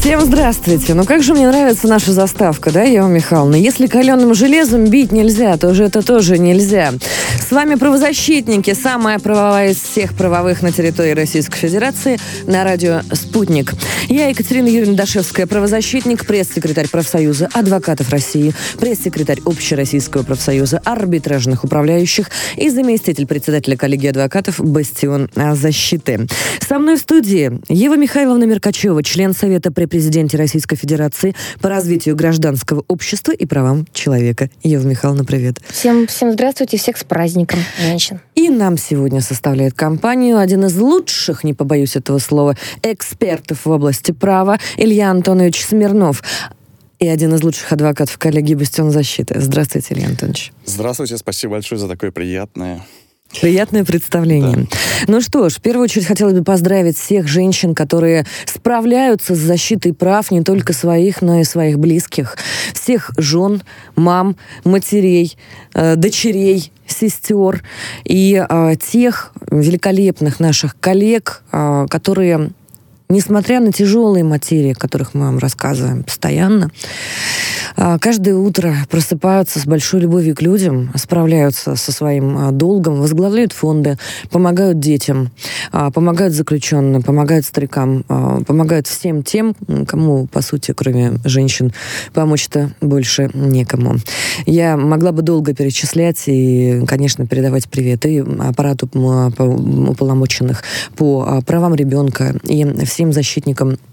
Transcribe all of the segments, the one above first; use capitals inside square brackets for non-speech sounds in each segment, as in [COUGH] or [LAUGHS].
Всем здравствуйте. Ну как же мне нравится наша заставка, да, Ева Михайловна? Если каленым железом бить нельзя, то же это тоже нельзя. С вами правозащитники, самая правовая из всех правовых на территории Российской Федерации на радио «Спутник». Я Екатерина Юрьевна Дашевская, правозащитник, пресс-секретарь профсоюза адвокатов России, пресс-секретарь Общероссийского профсоюза арбитражных управляющих и заместитель председателя коллегии адвокатов «Бастион защиты». Со мной в студии Ева Михайловна Меркачева, член Совета при президенте Российской Федерации по развитию гражданского общества и правам человека. Ева Михайловна, привет. Всем, всем здравствуйте, всех с праздником, женщин. И нам сегодня составляет компанию один из лучших, не побоюсь этого слова, экспертов в области права Илья Антонович Смирнов и один из лучших адвокатов коллегии «Бастион защиты». Здравствуйте, Илья Антонович. Здравствуйте, спасибо большое за такое приятное. Приятное представление. Ну что ж, в первую очередь хотелось бы поздравить всех женщин, которые справляются с защитой прав не только своих, но и своих близких. Всех жен, мам, матерей, э, дочерей, сестер и э, тех великолепных наших коллег, э, которые Несмотря на тяжелые материи, о которых мы вам рассказываем постоянно, каждое утро просыпаются с большой любовью к людям, справляются со своим а, долгом, возглавляют фонды, помогают детям, а, помогают заключенным, помогают старикам, а, помогают всем тем, кому, по сути, кроме женщин, помочь-то больше некому. Я могла бы долго перечислять и, конечно, передавать привет и аппарату уполномоченных по а, правам ребенка и всем защитникам а,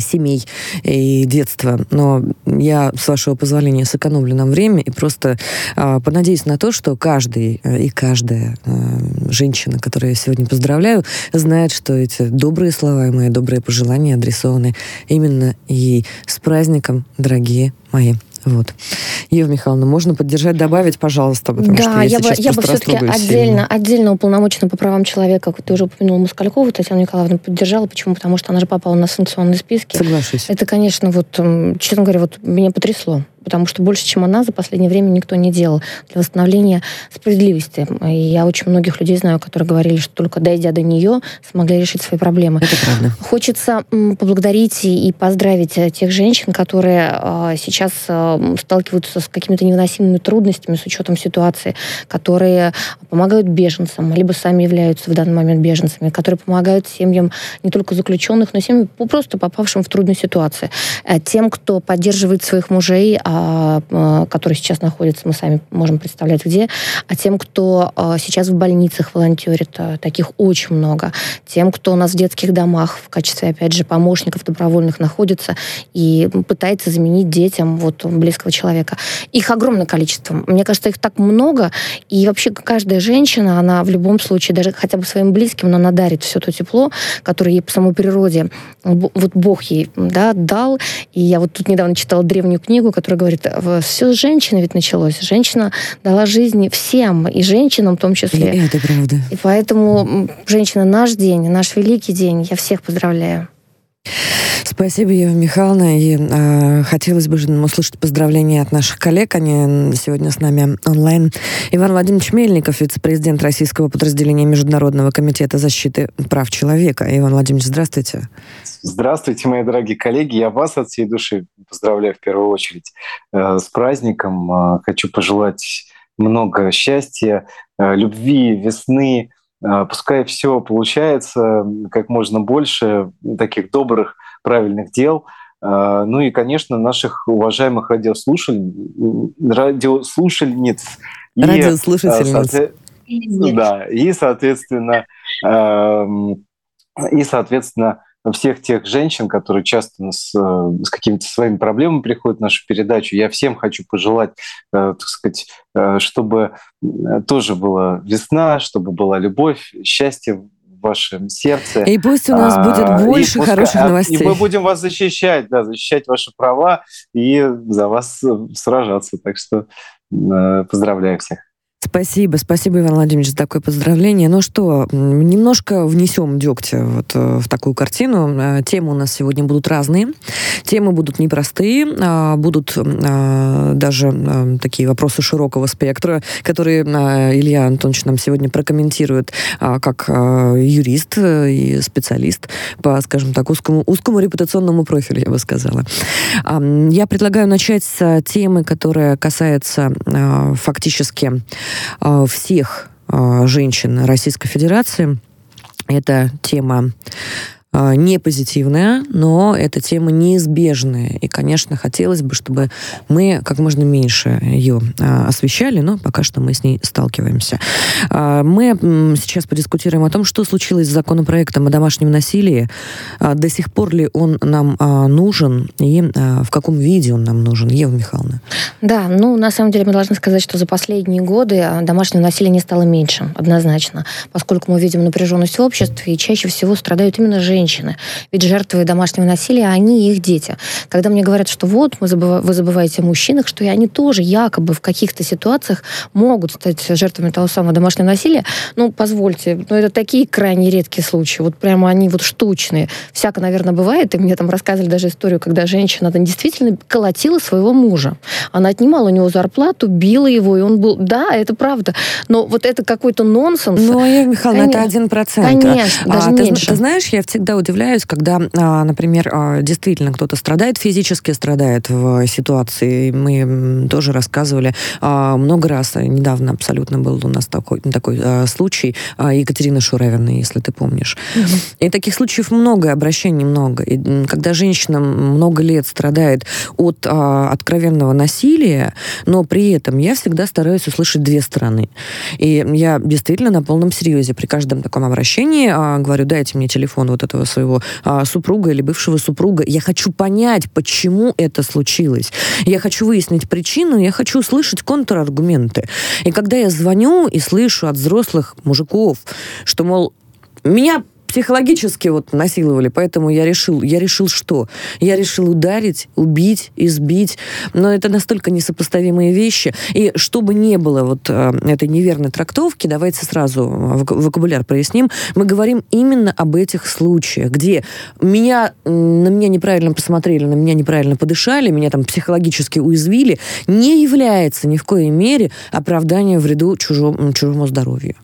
семей и детства. Но я, с вашего позволения, сэкономлю нам время и просто а, понадеюсь на то, что каждый э, и каждая э, женщина, которую я сегодня поздравляю, знает, что эти добрые слова и мои добрые пожелания адресованы именно ей. С праздником, дорогие мои. Вот. Ева Михайловна, можно поддержать, добавить, пожалуйста, потому что да, я, я, бы, я бы все-таки отдельно, отдельно уполномочена по правам человека, как ты уже упомянула, Москалькову, Татьяну Николаевну поддержала. Почему? Потому что она же попала на санкционные списки. Соглашусь. Это, конечно, вот, честно говоря, вот меня потрясло. Потому что больше, чем она, за последнее время никто не делал для восстановления справедливости. И я очень многих людей знаю, которые говорили, что только дойдя до нее, смогли решить свои проблемы. Это правда. Хочется поблагодарить и поздравить э, тех женщин, которые э, сейчас э, сталкиваются с какими-то невыносимыми трудностями с учетом ситуации, которые помогают беженцам, либо сами являются в данный момент беженцами, которые помогают семьям не только заключенных, но и семьям просто попавшим в трудную ситуацию. Тем, кто поддерживает своих мужей, а, э, которые сейчас находятся, мы сами можем представлять где, а тем, кто э, сейчас в больницах волонтерит, э, таких очень много. Тем, кто у нас в детских домах в качестве, опять же, помощников добровольных находится и пытается заменить детям вот близкого человека. Их огромное количество. Мне кажется, их так много. И вообще каждая женщина, она в любом случае, даже хотя бы своим близким, но она дарит все то тепло, которое ей по самой природе, вот Бог ей да, дал. И я вот тут недавно читала древнюю книгу, которая говорит, все с женщины ведь началось. Женщина дала жизнь всем, и женщинам в том числе. И это правда. И поэтому, женщина, наш день, наш великий день. Я всех поздравляю. Спасибо, Ева Михайловна. И э, хотелось бы услышать поздравления от наших коллег. Они сегодня с нами онлайн. Иван Владимирович Мельников, вице-президент российского подразделения Международного комитета защиты прав человека. Иван Владимирович, здравствуйте. Здравствуйте, мои дорогие коллеги. Я вас от всей души поздравляю в первую очередь э, с праздником. Э, Хочу пожелать много счастья, э, любви, весны. Э, Пускай все получается как можно больше таких добрых, правильных дел. Э, Ну и, конечно, наших уважаемых радиослушатель- радиослушательниц. И, э, Радиослушательниц. соответ- Да, и, соответственно, эм, и, соответственно, всех тех женщин, которые часто с, э, с какими-то своими проблемами приходят в нашу передачу. Я всем хочу пожелать, э, так сказать, э, чтобы тоже была весна, чтобы была любовь, счастье в вашем сердце. И пусть у нас а, будет больше пускай, хороших новостей. И мы будем вас защищать, да, защищать ваши права и за вас сражаться. Так что поздравляю всех. Спасибо, спасибо, Иван Владимирович, за такое поздравление. Ну что, немножко внесем дегтя вот э, в такую картину. Э, темы у нас сегодня будут разные. Темы будут непростые, а будут а, даже а, такие вопросы широкого спектра, которые Илья Антонович нам сегодня прокомментирует как юрист и специалист по, скажем так, узкому, узкому репутационному профилю, я бы сказала. Я предлагаю начать с темы, которая касается фактически Э, всех э, женщин Российской Федерации. Это тема не позитивная, но эта тема неизбежная. И, конечно, хотелось бы, чтобы мы как можно меньше ее а, освещали, но пока что мы с ней сталкиваемся. А, мы сейчас подискутируем о том, что случилось с законопроектом о домашнем насилии, до сих пор ли он нам нужен и в каком виде он нам нужен. Ева Михайловна. Да, ну, на самом деле мы должны сказать, что за последние годы домашнего насилия не стало меньше, однозначно, поскольку мы видим напряженность в обществе, и чаще всего страдают именно женщины, женщины. Ведь жертвы домашнего насилия, они и их дети. Когда мне говорят, что вот, мы забыв... вы забываете о мужчинах, что и они тоже якобы в каких-то ситуациях могут стать жертвами того самого домашнего насилия, ну, позвольте, ну, это такие крайне редкие случаи. Вот прямо они вот штучные. Всяко, наверное, бывает. И мне там рассказывали даже историю, когда женщина там действительно колотила своего мужа. Она отнимала у него зарплату, била его, и он был... Да, это правда. Но вот это какой-то нонсенс. Ну, Конечно. это один процент. Конечно, даже а, меньше. Ты, ты знаешь, я всегда удивляюсь, когда, а, например, а, действительно кто-то страдает, физически страдает в ситуации. Мы тоже рассказывали а, много раз. Недавно абсолютно был у нас такой, такой случай Екатерины Шуравиной, если ты помнишь. Угу. И таких случаев много, обращений много. И когда женщина много лет страдает от откровенного насилия, но при этом я всегда стараюсь услышать две стороны. И я действительно на полном серьезе при каждом таком обращении говорю, дайте мне телефон вот этого своего а, супруга или бывшего супруга. Я хочу понять, почему это случилось. Я хочу выяснить причину, я хочу услышать контраргументы. И когда я звоню и слышу от взрослых мужиков, что, мол, меня психологически вот насиловали, поэтому я решил, я решил что? Я решил ударить, убить, избить, но это настолько несопоставимые вещи. И чтобы не было вот э, этой неверной трактовки, давайте сразу вокабуляр проясним, мы говорим именно об этих случаях, где меня, на меня неправильно посмотрели, на меня неправильно подышали, меня там психологически уязвили, не является ни в коей мере оправданием вреду чужому, чужому здоровью.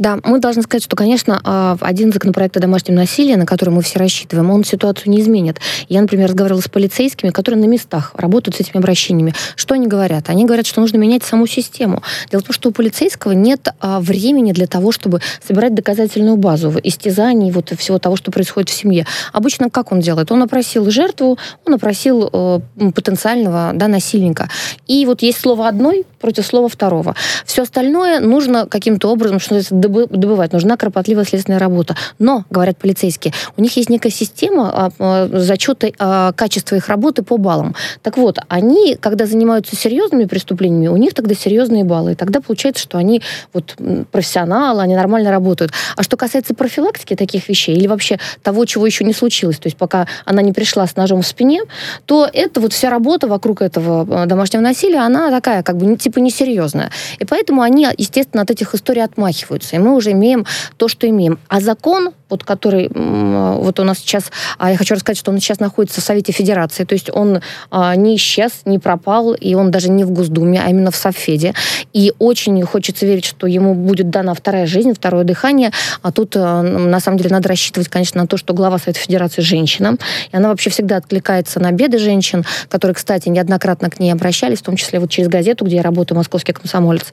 Да, мы должны сказать, что, конечно, а, один законопроект о домашнем насилии, на который мы все рассчитываем, он ситуацию не изменит. Я, например, разговаривала с полицейскими, которые на местах работают с этими обращениями. Что они говорят? Они говорят, что нужно менять саму систему. Дело в том, что у полицейского нет а, времени для того, чтобы собирать доказательную базу истязаний, вот всего того, что происходит в семье. Обычно как он делает? Он опросил жертву, он опросил э, потенциального да, насильника. И вот есть слово одной против слова второго. Все остальное нужно каким-то образом, что называется, добывать, нужна кропотливая следственная работа. Но, говорят полицейские, у них есть некая система а, а, зачета качества их работы по баллам. Так вот, они, когда занимаются серьезными преступлениями, у них тогда серьезные баллы. И тогда получается, что они вот профессионалы, они нормально работают. А что касается профилактики таких вещей или вообще того, чего еще не случилось, то есть пока она не пришла с ножом в спине, то это вот вся работа вокруг этого домашнего насилия, она такая как бы типа несерьезная. И поэтому они, естественно, от этих историй отмахиваются мы уже имеем то, что имеем. А закон, вот который вот у нас сейчас, а я хочу рассказать, что он сейчас находится в Совете Федерации, то есть он а, не исчез, не пропал, и он даже не в Госдуме, а именно в Совфеде. И очень хочется верить, что ему будет дана вторая жизнь, второе дыхание. А тут, а, на самом деле, надо рассчитывать, конечно, на то, что глава Совета Федерации женщина, и она вообще всегда откликается на беды женщин, которые, кстати, неоднократно к ней обращались, в том числе вот через газету, где я работаю, «Московский комсомолец».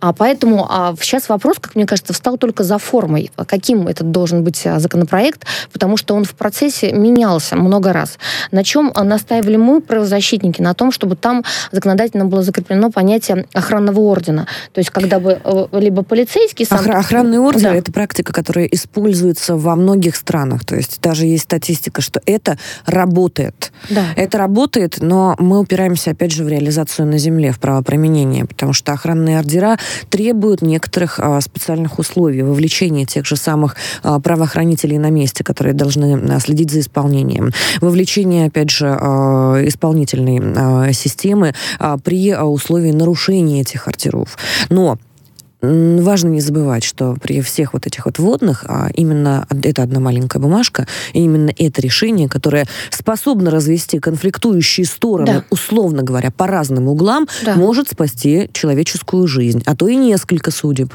А поэтому а сейчас вопрос, как мне кажется, встал только за формой. Каким этот должен быть поддерживать законопроект, потому что он в процессе менялся много раз. На чем настаивали мы, правозащитники, на том, чтобы там законодательно было закреплено понятие охранного ордена. То есть, когда бы либо полицейский сам... Охра- охранный орден да. – это практика, которая используется во многих странах. То есть, даже есть статистика, что это работает. Да. Это работает, но мы упираемся, опять же, в реализацию на земле, в правоприменение, потому что охранные ордера требуют некоторых а, специальных условий, вовлечения тех же самых а, правоохранителей на месте, которые должны а, следить за исполнением, вовлечение, опять же, а, исполнительной а, системы при условии нарушения этих ордеров. Но важно не забывать, что при всех вот этих вот водных, а именно это одна маленькая бумажка, и именно это решение, которое способно развести конфликтующие стороны, да. условно говоря, по разным углам, да. может спасти человеческую жизнь, а то и несколько судеб.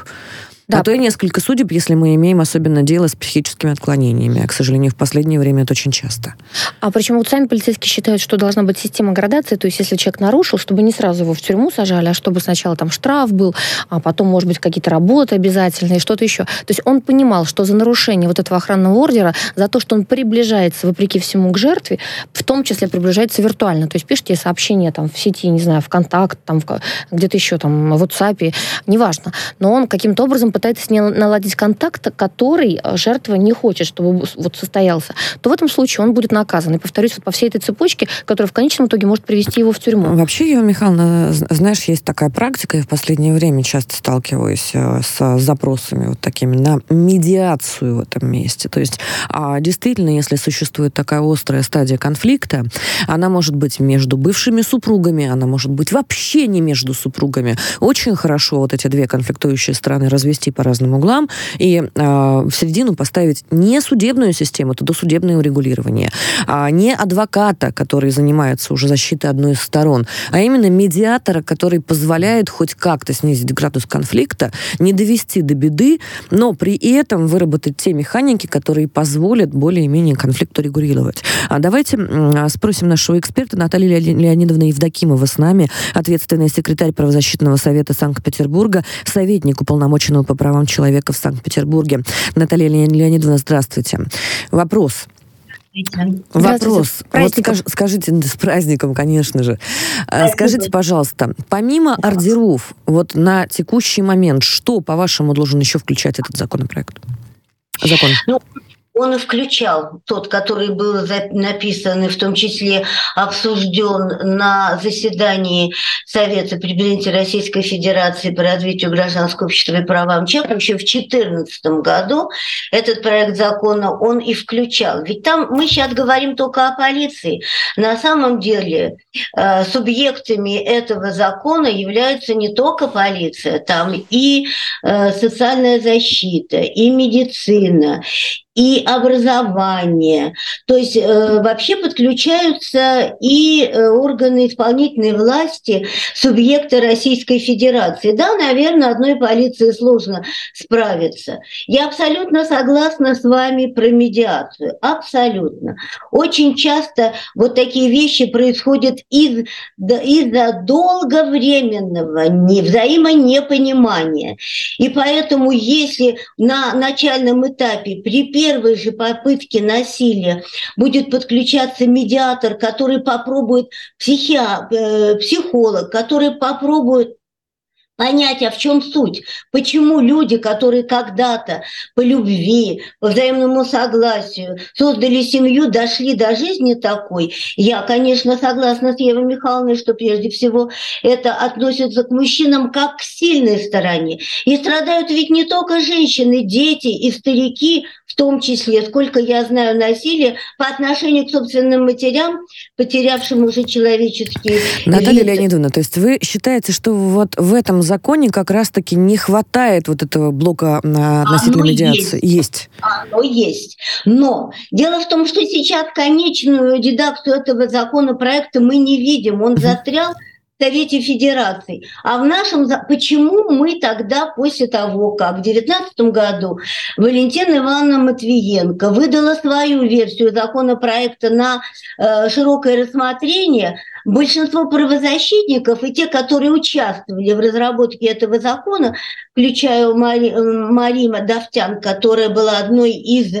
Да. А то и несколько судеб, если мы имеем особенно дело с психическими отклонениями. А, к сожалению, в последнее время это очень часто. А почему вот сами полицейские считают, что должна быть система градации, то есть если человек нарушил, чтобы не сразу его в тюрьму сажали, а чтобы сначала там штраф был, а потом, может быть, какие-то работы обязательные, что-то еще. То есть он понимал, что за нарушение вот этого охранного ордера, за то, что он приближается, вопреки всему, к жертве, в том числе приближается виртуально. То есть пишите сообщения там в сети, не знаю, ВКонтакт, там где-то еще там в WhatsApp, неважно. Но он каким-то образом пытается с ней наладить контакт, который э, жертва не хочет, чтобы вот состоялся, то в этом случае он будет наказан. И повторюсь, вот по всей этой цепочке, которая в конечном итоге может привести его в тюрьму. Вообще, Ева Михайловна, знаешь, есть такая практика, я в последнее время часто сталкиваюсь э, с запросами вот такими на медиацию в этом месте. То есть, а, действительно, если существует такая острая стадия конфликта, она может быть между бывшими супругами, она может быть вообще не между супругами. Очень хорошо вот эти две конфликтующие страны развести по разным углам и э, в середину поставить не судебную систему, это досудебное урегулирование, а не адвоката, который занимается уже защитой одной из сторон, а именно медиатора, который позволяет хоть как-то снизить градус конфликта, не довести до беды, но при этом выработать те механики, которые позволят более-менее конфликт урегулировать. А давайте спросим нашего эксперта Натальи Леонидовны Евдокимова с нами, ответственный секретарь правозащитного совета Санкт-Петербурга, советник уполномоченного по правам человека в Санкт-Петербурге. Наталья Леонидовна, здравствуйте. Вопрос. Вопрос. Вот скаж, скажите, с праздником, конечно же. Спасибо. Скажите, пожалуйста, помимо ордеров, вот на текущий момент, что, по-вашему, должен еще включать этот законопроект? Закон. Ну, он и включал тот, который был написан и в том числе обсужден на заседании Совета при президенте Российской Федерации по развитию гражданского общества и правам человека еще в 2014 году. Этот проект закона он и включал. Ведь там мы сейчас говорим только о полиции. На самом деле э, субъектами этого закона являются не только полиция, там и э, социальная защита, и медицина, и образование. То есть э, вообще подключаются и э, органы исполнительной власти, субъекты Российской Федерации. Да, наверное, одной полиции сложно справиться. Я абсолютно согласна с вами про медиацию. Абсолютно. Очень часто вот такие вещи происходят из, из-за долговременного взаимонепонимания. И поэтому, если на начальном этапе при первой же попытке насилия будет подключаться медиатор, который попробует, психи... Э, психолог, который попробует понять, а в чем суть, почему люди, которые когда-то по любви, по взаимному согласию создали семью, дошли до жизни такой. Я, конечно, согласна с Евой Михайловной, что прежде всего это относится к мужчинам как к сильной стороне. И страдают ведь не только женщины, дети и старики, в том числе, сколько я знаю насилия по отношению к собственным матерям, потерявшим уже человеческие... Наталья лица. Леонидовна, то есть вы считаете, что вот в этом законе как раз-таки не хватает вот этого блока относительно Оно медиации? Есть. есть. Оно есть. Но дело в том, что сейчас конечную редакцию этого законопроекта мы не видим. Он застрял Совете Федерации. А в нашем... Почему мы тогда, после того, как в 2019 году Валентина Ивановна Матвиенко выдала свою версию законопроекта на э, широкое рассмотрение, большинство правозащитников и те, которые участвовали в разработке этого закона, включая Мари, Марима Давтян, которая была одной из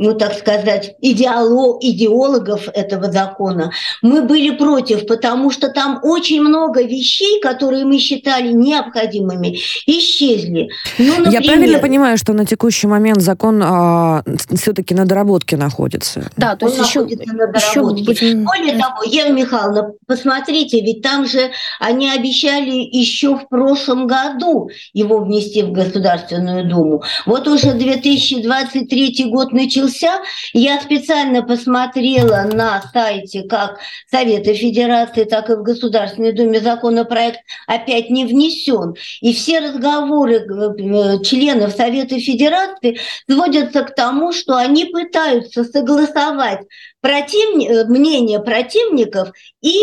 ну, так сказать, идеолог, идеологов этого закона, мы были против, потому что там очень много вещей, которые мы считали необходимыми, исчезли. Ну, например, Я правильно понимаю, что на текущий момент закон а, все-таки на доработке находится? Да, то есть еще, на еще... Более того, Ева Михайловна, посмотрите, ведь там же они обещали еще в прошлом году его внести в Государственную Думу. Вот уже 2023 год начался начался. Я специально посмотрела на сайте как Совета Федерации, так и в Государственной Думе законопроект опять не внесен. И все разговоры э, членов Совета Федерации сводятся к тому, что они пытаются согласовать противни... Э, мнение противников и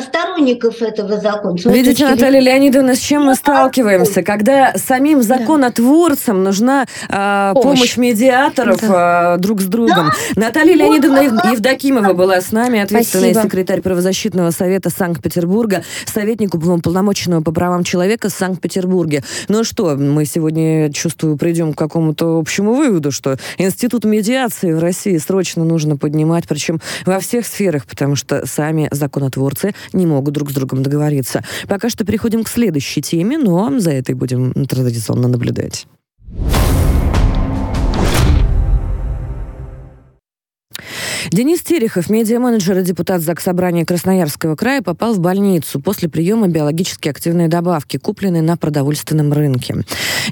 сторонников этого закона. Видите, Наталья Леонидовна, с чем мы сталкиваемся? Когда самим законотворцам нужна э, помощь. помощь медиаторов э, друг с другом. Да. Наталья Леонидовна Евдокимова была с нами, ответственный Спасибо. секретарь правозащитного совета Санкт-Петербурга, советник уполномоченного по правам человека в Санкт-Петербурге. Ну что, мы сегодня, чувствую, придем к какому-то общему выводу, что институт медиации в России срочно нужно поднимать причем во всех сферах, потому что сами законотворцы не могут друг с другом договориться. Пока что переходим к следующей теме, но за этой будем традиционно наблюдать. Денис Терехов, медиа-менеджер и депутат Заксобрания Красноярского края, попал в больницу после приема биологически активной добавки, купленной на продовольственном рынке.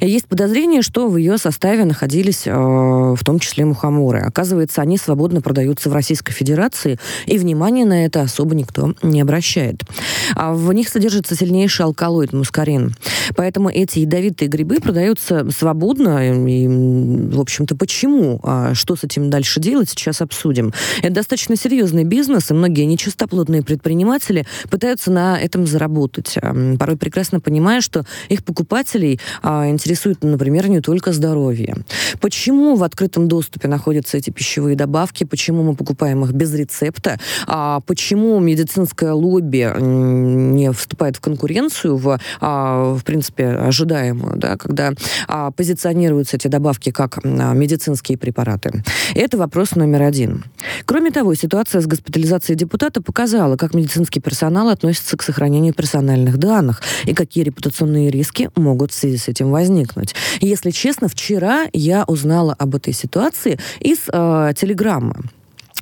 Есть подозрение, что в ее составе находились э, в том числе мухоморы. Оказывается, они свободно продаются в Российской Федерации, и внимания на это особо никто не обращает. А в них содержится сильнейший алкалоид мускарин. Поэтому эти ядовитые грибы продаются свободно. И, в общем-то, почему? А что с этим дальше делать, сейчас обсудим. Это достаточно серьезный бизнес, и многие нечистоплотные предприниматели пытаются на этом заработать. Порой прекрасно понимая, что их покупателей а, интересует, например, не только здоровье. Почему в открытом доступе находятся эти пищевые добавки? Почему мы покупаем их без рецепта? А почему медицинское лобби не вступает в конкуренцию, в, а, в принципе, ожидаемую, да, когда позиционируются эти добавки как медицинские препараты? Это вопрос номер один. Кроме того, ситуация с госпитализацией депутата показала, как медицинский персонал относится к сохранению персональных данных и какие репутационные риски могут в связи с этим возникнуть. Если честно, вчера я узнала об этой ситуации из э, телеграммы.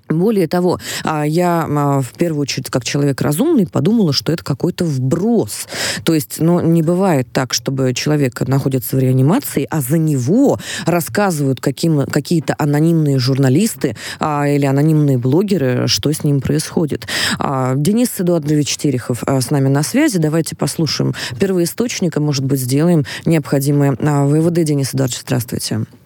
Более того, а, я а, в первую очередь, как человек разумный, подумала, что это какой-то вброс. То есть, ну, не бывает так, чтобы человек находится в реанимации, а за него рассказывают каким, какие-то анонимные журналисты а, или анонимные блогеры, что с ним происходит. А, Денис Эдуардович Терехов а, с нами на связи. Давайте послушаем первоисточника, может быть, сделаем необходимые а, выводы. Денис Эдуардович, здравствуйте.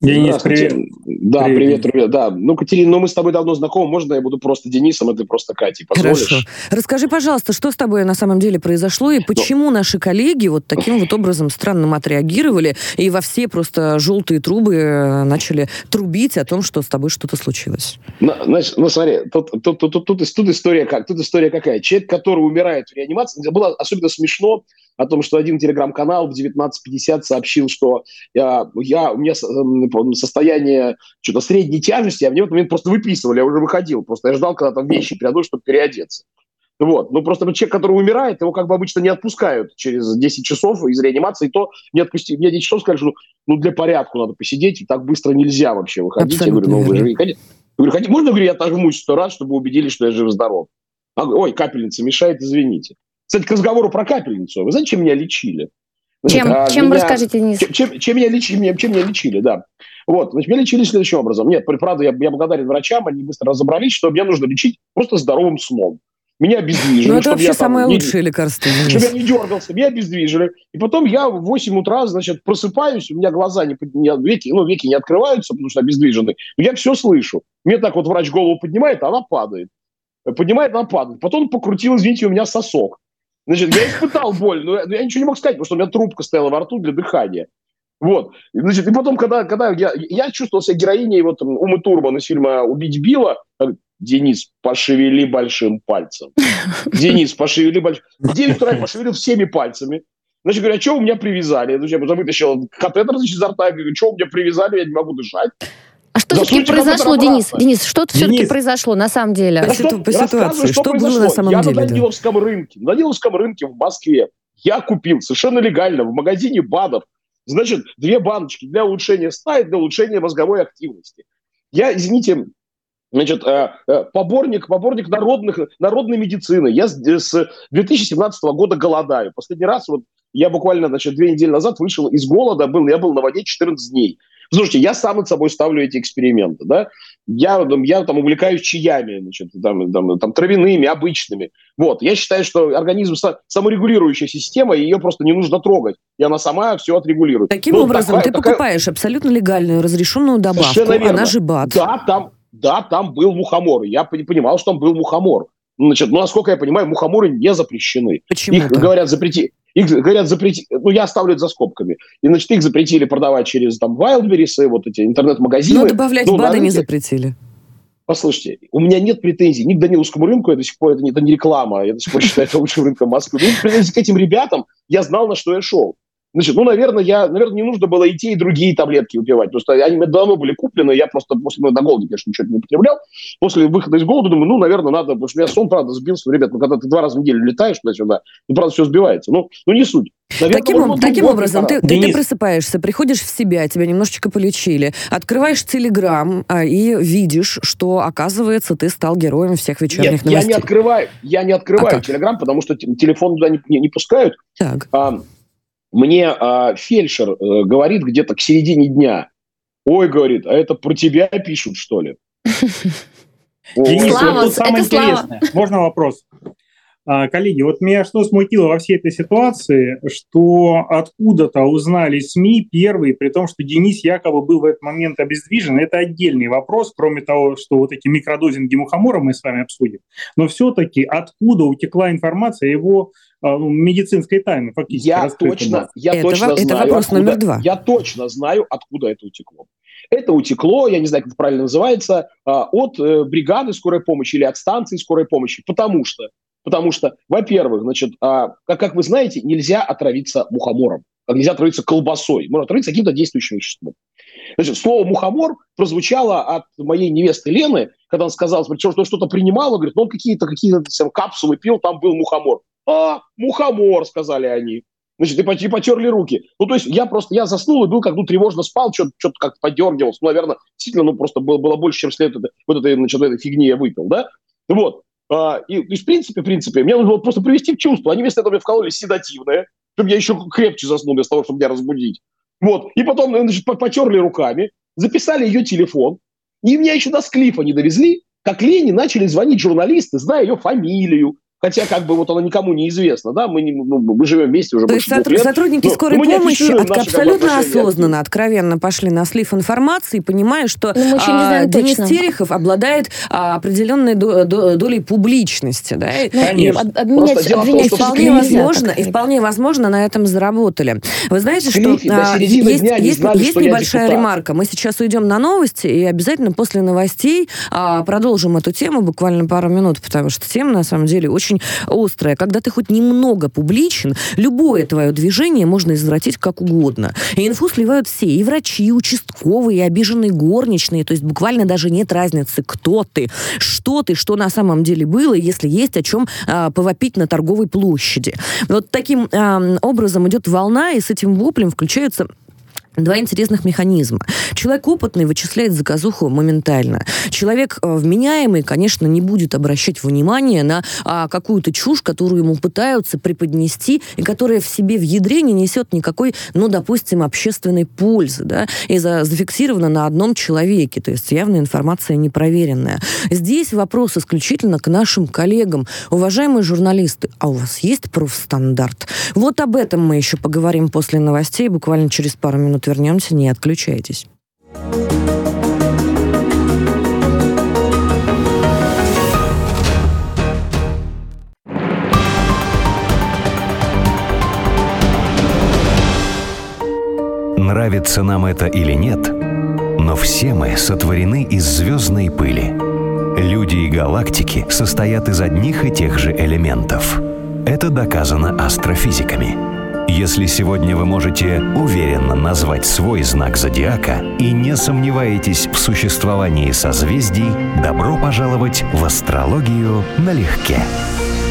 Денис, привет. Да, привет, привет. Да, ну, Катерина, ну мы с тобой давно знакомы. Можно я буду просто Денисом, а ты просто Катей, позволишь? Хорошо. Расскажи, пожалуйста, что с тобой на самом деле произошло и почему ну, наши коллеги вот таким вот образом странным отреагировали и во все просто желтые трубы э, начали трубить о том, что с тобой что-то случилось? Ну, значит, ну смотри, тут, тут, тут, тут, тут, тут история как? Тут история какая? Человек, который умирает в реанимации, было особенно смешно, о том, что один телеграм-канал в 19.50 сообщил, что я, я, у меня эм, состояние что-то средней тяжести, а мне в этот момент просто выписывали, я уже выходил, просто я ждал, когда там вещи переодуть, чтобы переодеться. Вот. Ну, просто человек, который умирает, его как бы обычно не отпускают через 10 часов из реанимации. То не отпусти, мне 10 часов сказали, что ну, для порядка надо посидеть, и так быстро нельзя вообще выходить. Абсолютно я говорю, ну, вы же Я говорю, хотите, можно, говорю, я отожмусь сто раз, чтобы убедились, что я жив-здоров? А, ой, капельница мешает, извините. Кстати, к разговору про капельницу. Вы знаете, чем меня лечили? Чем? А, чем меня, расскажите, Денис? Чем, чем, чем, меня лечили, чем меня лечили, да. Вот, значит, меня лечили следующим образом. Нет, правда, я, я благодарен врачам, они быстро разобрались, что мне нужно лечить просто здоровым сном. Меня обездвижили. Ну, это вообще я, самое там, лучшее не, лекарство. Чтобы я не дергался, меня обездвижили. И потом я в 8 утра, значит, просыпаюсь, у меня глаза не, не веки, ну, веки не открываются, потому что обездвижены. Но я все слышу. Мне так вот врач голову поднимает, а она падает. Поднимает, она падает. Потом покрутил, извините, у меня сосок. Значит, я испытал боль, но я ничего не мог сказать, потому что у меня трубка стояла во рту для дыхания. Вот. Значит, и потом, когда, когда я, я чувствовал себя героиней вот, Умы Турман из фильма «Убить Билла», Денис, пошевели большим пальцем. Денис, пошевели большим... 9 утра я пошевелил всеми пальцами. Значит, говорю, а что у меня привязали? Я потом вытащил катетер значит, изо рта. Я говорю, что у меня привязали, я не могу дышать. А что все-таки произошло, Денис? Денис, что все-таки произошло на самом деле? Да что, по ситуации, что, что было на самом я деле? Я на Даниловском да. рынке, на Даниловском рынке в Москве я купил совершенно легально в магазине БАДов, значит, две баночки для улучшения сна и для улучшения мозговой активности. Я, извините, Значит, э, э, поборник, поборник народных, народной медицины. Я с 2017 года голодаю. Последний раз, вот я буквально значит, две недели назад вышел из голода, был, я был на воде 14 дней. Слушайте, я сам над собой ставлю эти эксперименты, да, я, я там увлекаюсь чаями, значит, там, там, там, травяными, обычными, вот, я считаю, что организм саморегулирующая система, ее просто не нужно трогать, и она сама все отрегулирует. Таким ну, образом, такая, ты такая... покупаешь абсолютно легальную разрешенную добавку, она же БАД. Да, там, да, там был мухомор, я понимал, что там был мухомор, Значит, ну, насколько я понимаю, мухоморы не запрещены. Почему? Их, говорят, запрети... Их, говорят, запретить, ну, я оставлю это за скобками. И, значит, их запретили продавать через там Wildberries и вот эти интернет-магазины. Но добавлять ну, БАДы не запретили. Послушайте, у меня нет претензий ни к Даниловскому рынку, я до сих пор, это не, это не реклама, я до сих пор считаю это лучшим рынком Москвы. Нет претензий к этим ребятам, я знал, на что я шел. Значит, ну, наверное, я, наверное, не нужно было и те, и другие таблетки выпивать. Просто они мне давно были куплены, я просто после ну, на голоде, конечно, ничего не употреблял. После выхода из голода думаю, ну, наверное, надо, потому что у меня сон, правда, сбился. Ребят, ну, когда ты два раза в неделю летаешь туда-сюда, ну, правда, все сбивается. Ну, ну не суть. Наверное, таким он, таким образом, ты, ты, ты просыпаешься, приходишь в себя, тебя немножечко полечили, открываешь Телеграм а, и видишь, что, оказывается, ты стал героем всех вечерних Нет, новостей. я не открываю, я не открываю а Телеграм, потому что телефон туда не, не, не пускают. Так. А, мне э, фельдшер э, говорит где-то к середине дня, ой, говорит, а это про тебя пишут, что ли? [LAUGHS] Денис, Слава, вот самое интересное. Можно вопрос? А, коллеги, вот меня что смутило во всей этой ситуации, что откуда-то узнали СМИ первые, при том, что Денис якобы был в этот момент обездвижен. Это отдельный вопрос, кроме того, что вот эти микродозинги мухомора мы с вами обсудим. Но все-таки откуда утекла информация о его медицинской тайны фактически. Я точно, я это, точно это знаю. вопрос откуда, номер два. Я точно знаю, откуда это утекло. Это утекло, я не знаю, как это правильно называется, а, от э, бригады скорой помощи или от станции скорой помощи, потому что, потому что, во-первых, значит, а, как, как вы знаете, нельзя отравиться мухомором, нельзя отравиться колбасой, можно отравиться каким-то действующим веществом. Значит, слово «мухомор» прозвучало от моей невесты Лены, когда он сказал, что что-то принимала, говорит, ну он какие-то какие капсулы пил, там был мухомор. А, мухомор, сказали они. Значит, и, и потерли руки. Ну, то есть я просто, я заснул и был как, ну, тревожно спал, что-то, что-то как-то подергивался. Ну, наверное, действительно, ну, просто было, было больше, чем след это, вот этой, значит, этой фигни я выпил, да? Вот. А, и, и, в принципе, в принципе, мне нужно было просто привести в чувство. Они вместо этого мне вкололи седативное, чтобы я еще крепче заснул, вместо того, чтобы меня разбудить. Вот. И потом, значит, потерли руками, записали ее телефон, и меня еще до склифа не довезли, как Лене начали звонить журналисты, зная ее фамилию, Хотя как бы вот она никому не известна, да, мы, не, ну, мы живем вместе уже То больше есть лет. сотрудники но, скорой но помощи от, абсолютно осознанно, откровенно пошли на слив информации, понимая, что ну, а, Денис точно. Терехов обладает а, определенной до, до, долей публичности. Да? Конечно. И, обменять, обвинять том, вполне возможно, и вполне возможно на этом заработали. Вы знаете, что а, есть, есть, знали, есть что небольшая ремарка. Мы сейчас уйдем на новости и обязательно после новостей а, продолжим эту тему буквально пару минут, потому что тема на самом деле очень очень острая. Когда ты хоть немного публичен, любое твое движение можно извратить как угодно. И инфу сливают все, и врачи, и участковые, и обиженные горничные. То есть буквально даже нет разницы, кто ты, что ты, что на самом деле было, если есть о чем а, повопить на торговой площади. Вот таким а, образом идет волна, и с этим воплем включаются Два интересных механизма. Человек опытный вычисляет заказуху моментально. Человек э, вменяемый, конечно, не будет обращать внимание на а, какую-то чушь, которую ему пытаются преподнести, и которая в себе в ядре не несет никакой, ну, допустим, общественной пользы, да, и за, зафиксирована на одном человеке, то есть явная информация непроверенная. Здесь вопрос исключительно к нашим коллегам. Уважаемые журналисты, а у вас есть профстандарт? Вот об этом мы еще поговорим после новостей, буквально через пару минут вернемся, не отключайтесь. Нравится нам это или нет, но все мы сотворены из звездной пыли – Люди и галактики состоят из одних и тех же элементов. Это доказано астрофизиками. Если сегодня вы можете уверенно назвать свой знак зодиака и не сомневаетесь в существовании созвездий, добро пожаловать в астрологию налегке.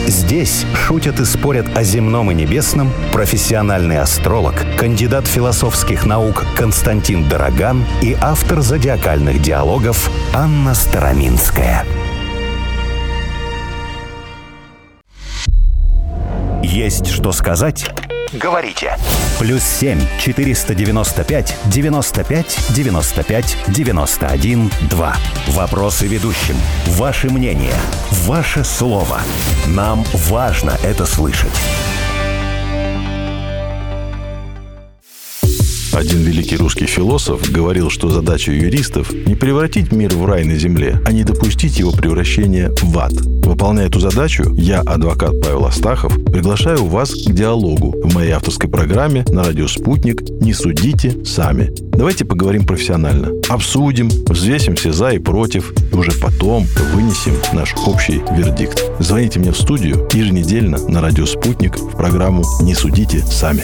Здесь шутят и спорят о земном и небесном профессиональный астролог, кандидат философских наук Константин Дороган и автор зодиакальных диалогов Анна Староминская. Есть что сказать? Говорите. Плюс 7 495 95 95 91 2. Вопросы ведущим. Ваше мнение. Ваше слово. Нам важно это слышать. Один великий русский философ говорил, что задача юристов не превратить мир в рай на земле, а не допустить его превращения в ад. Выполняя эту задачу, я, адвокат Павел Астахов, приглашаю вас к диалогу в моей авторской программе на радио «Спутник» «Не судите сами». Давайте поговорим профессионально. Обсудим, взвесим все за и против, и уже потом вынесем наш общий вердикт. Звоните мне в студию еженедельно на радио «Спутник» в программу «Не судите сами».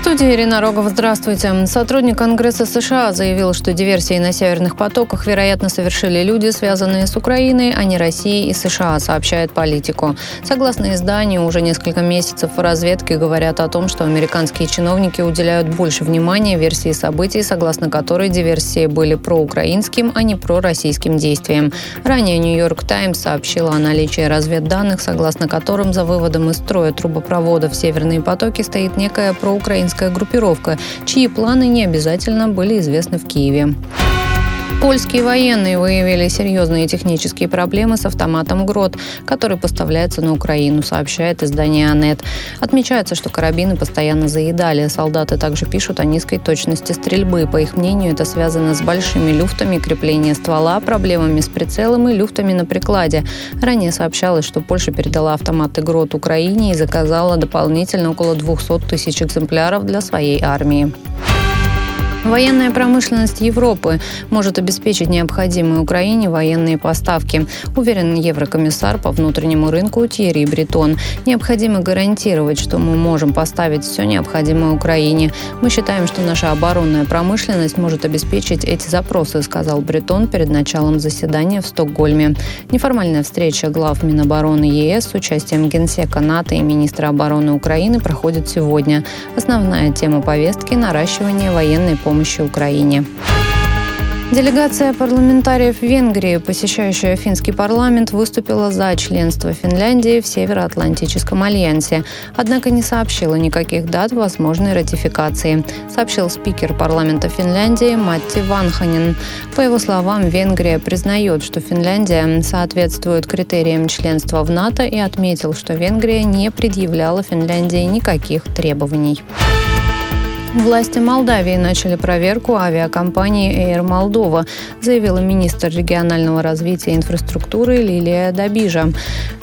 студии Ирина Рогова. Здравствуйте. Сотрудник Конгресса США заявил, что диверсии на северных потоках, вероятно, совершили люди, связанные с Украиной, а не Россией и США, сообщает политику. Согласно изданию, уже несколько месяцев в разведке говорят о том, что американские чиновники уделяют больше внимания версии событий, согласно которой диверсии были проукраинским, а не пророссийским действием. Ранее Нью-Йорк Таймс сообщила о наличии разведданных, согласно которым за выводом из строя трубопроводов «Северные потоки» стоит некая проукраинская украинская группировка, чьи планы не обязательно были известны в Киеве. Польские военные выявили серьезные технические проблемы с автоматом «Грот», который поставляется на Украину, сообщает издание «Анет». Отмечается, что карабины постоянно заедали. Солдаты также пишут о низкой точности стрельбы. По их мнению, это связано с большими люфтами крепления ствола, проблемами с прицелом и люфтами на прикладе. Ранее сообщалось, что Польша передала автоматы «Грот» Украине и заказала дополнительно около 200 тысяч экземпляров для своей армии. Военная промышленность Европы может обеспечить необходимые Украине военные поставки, уверен еврокомиссар по внутреннему рынку Тьерри Бретон. Необходимо гарантировать, что мы можем поставить все необходимое Украине. Мы считаем, что наша оборонная промышленность может обеспечить эти запросы, сказал Бретон перед началом заседания в Стокгольме. Неформальная встреча глав Минобороны ЕС с участием генсека НАТО и министра обороны Украины проходит сегодня. Основная тема повестки – наращивание военной помощи помощи Украине. Делегация парламентариев Венгрии, посещающая финский парламент, выступила за членство Финляндии в Североатлантическом альянсе, однако не сообщила никаких дат возможной ратификации, сообщил спикер парламента Финляндии Матти Ванханин. По его словам, Венгрия признает, что Финляндия соответствует критериям членства в НАТО и отметил, что Венгрия не предъявляла Финляндии никаких требований. Власти Молдавии начали проверку авиакомпании Air Moldova, заявила министр регионального развития и инфраструктуры Лилия Добижа.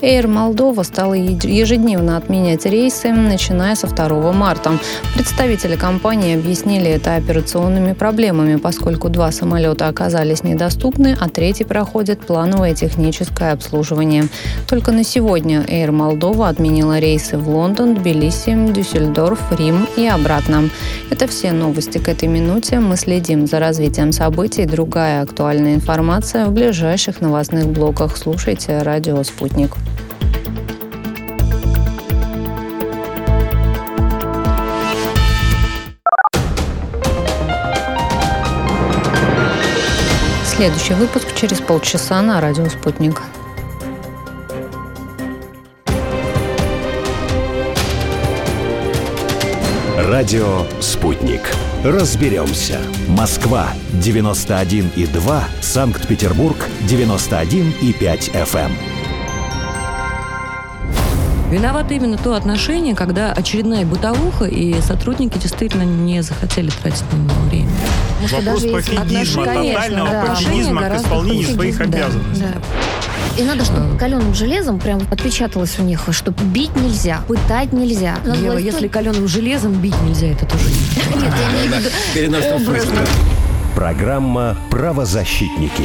Air Moldova стала ежедневно отменять рейсы, начиная со 2 марта. Представители компании объяснили это операционными проблемами, поскольку два самолета оказались недоступны, а третий проходит плановое техническое обслуживание. Только на сегодня Air Moldova отменила рейсы в Лондон, Тбилиси, Дюссельдорф, Рим и обратно. Это все новости к этой минуте. Мы следим за развитием событий. Другая актуальная информация в ближайших новостных блоках. Слушайте радио «Спутник». Следующий выпуск через полчаса на радио «Спутник». Радио «Спутник». Разберемся. Москва, 91,2. Санкт-Петербург, 91,5 FM. Виновато именно то отношение, когда очередная бытовуха, и сотрудники действительно не захотели тратить на него время. Вопрос пофигизма, тотального да. пофигизма к исполнению своих обязанностей. Да. И надо, чтобы каленым железом прям отпечаталось у них, что бить нельзя, пытать нельзя. Ева, если каленым железом бить нельзя, это тоже [LAUGHS] Нет, я виду Программа «Правозащитники».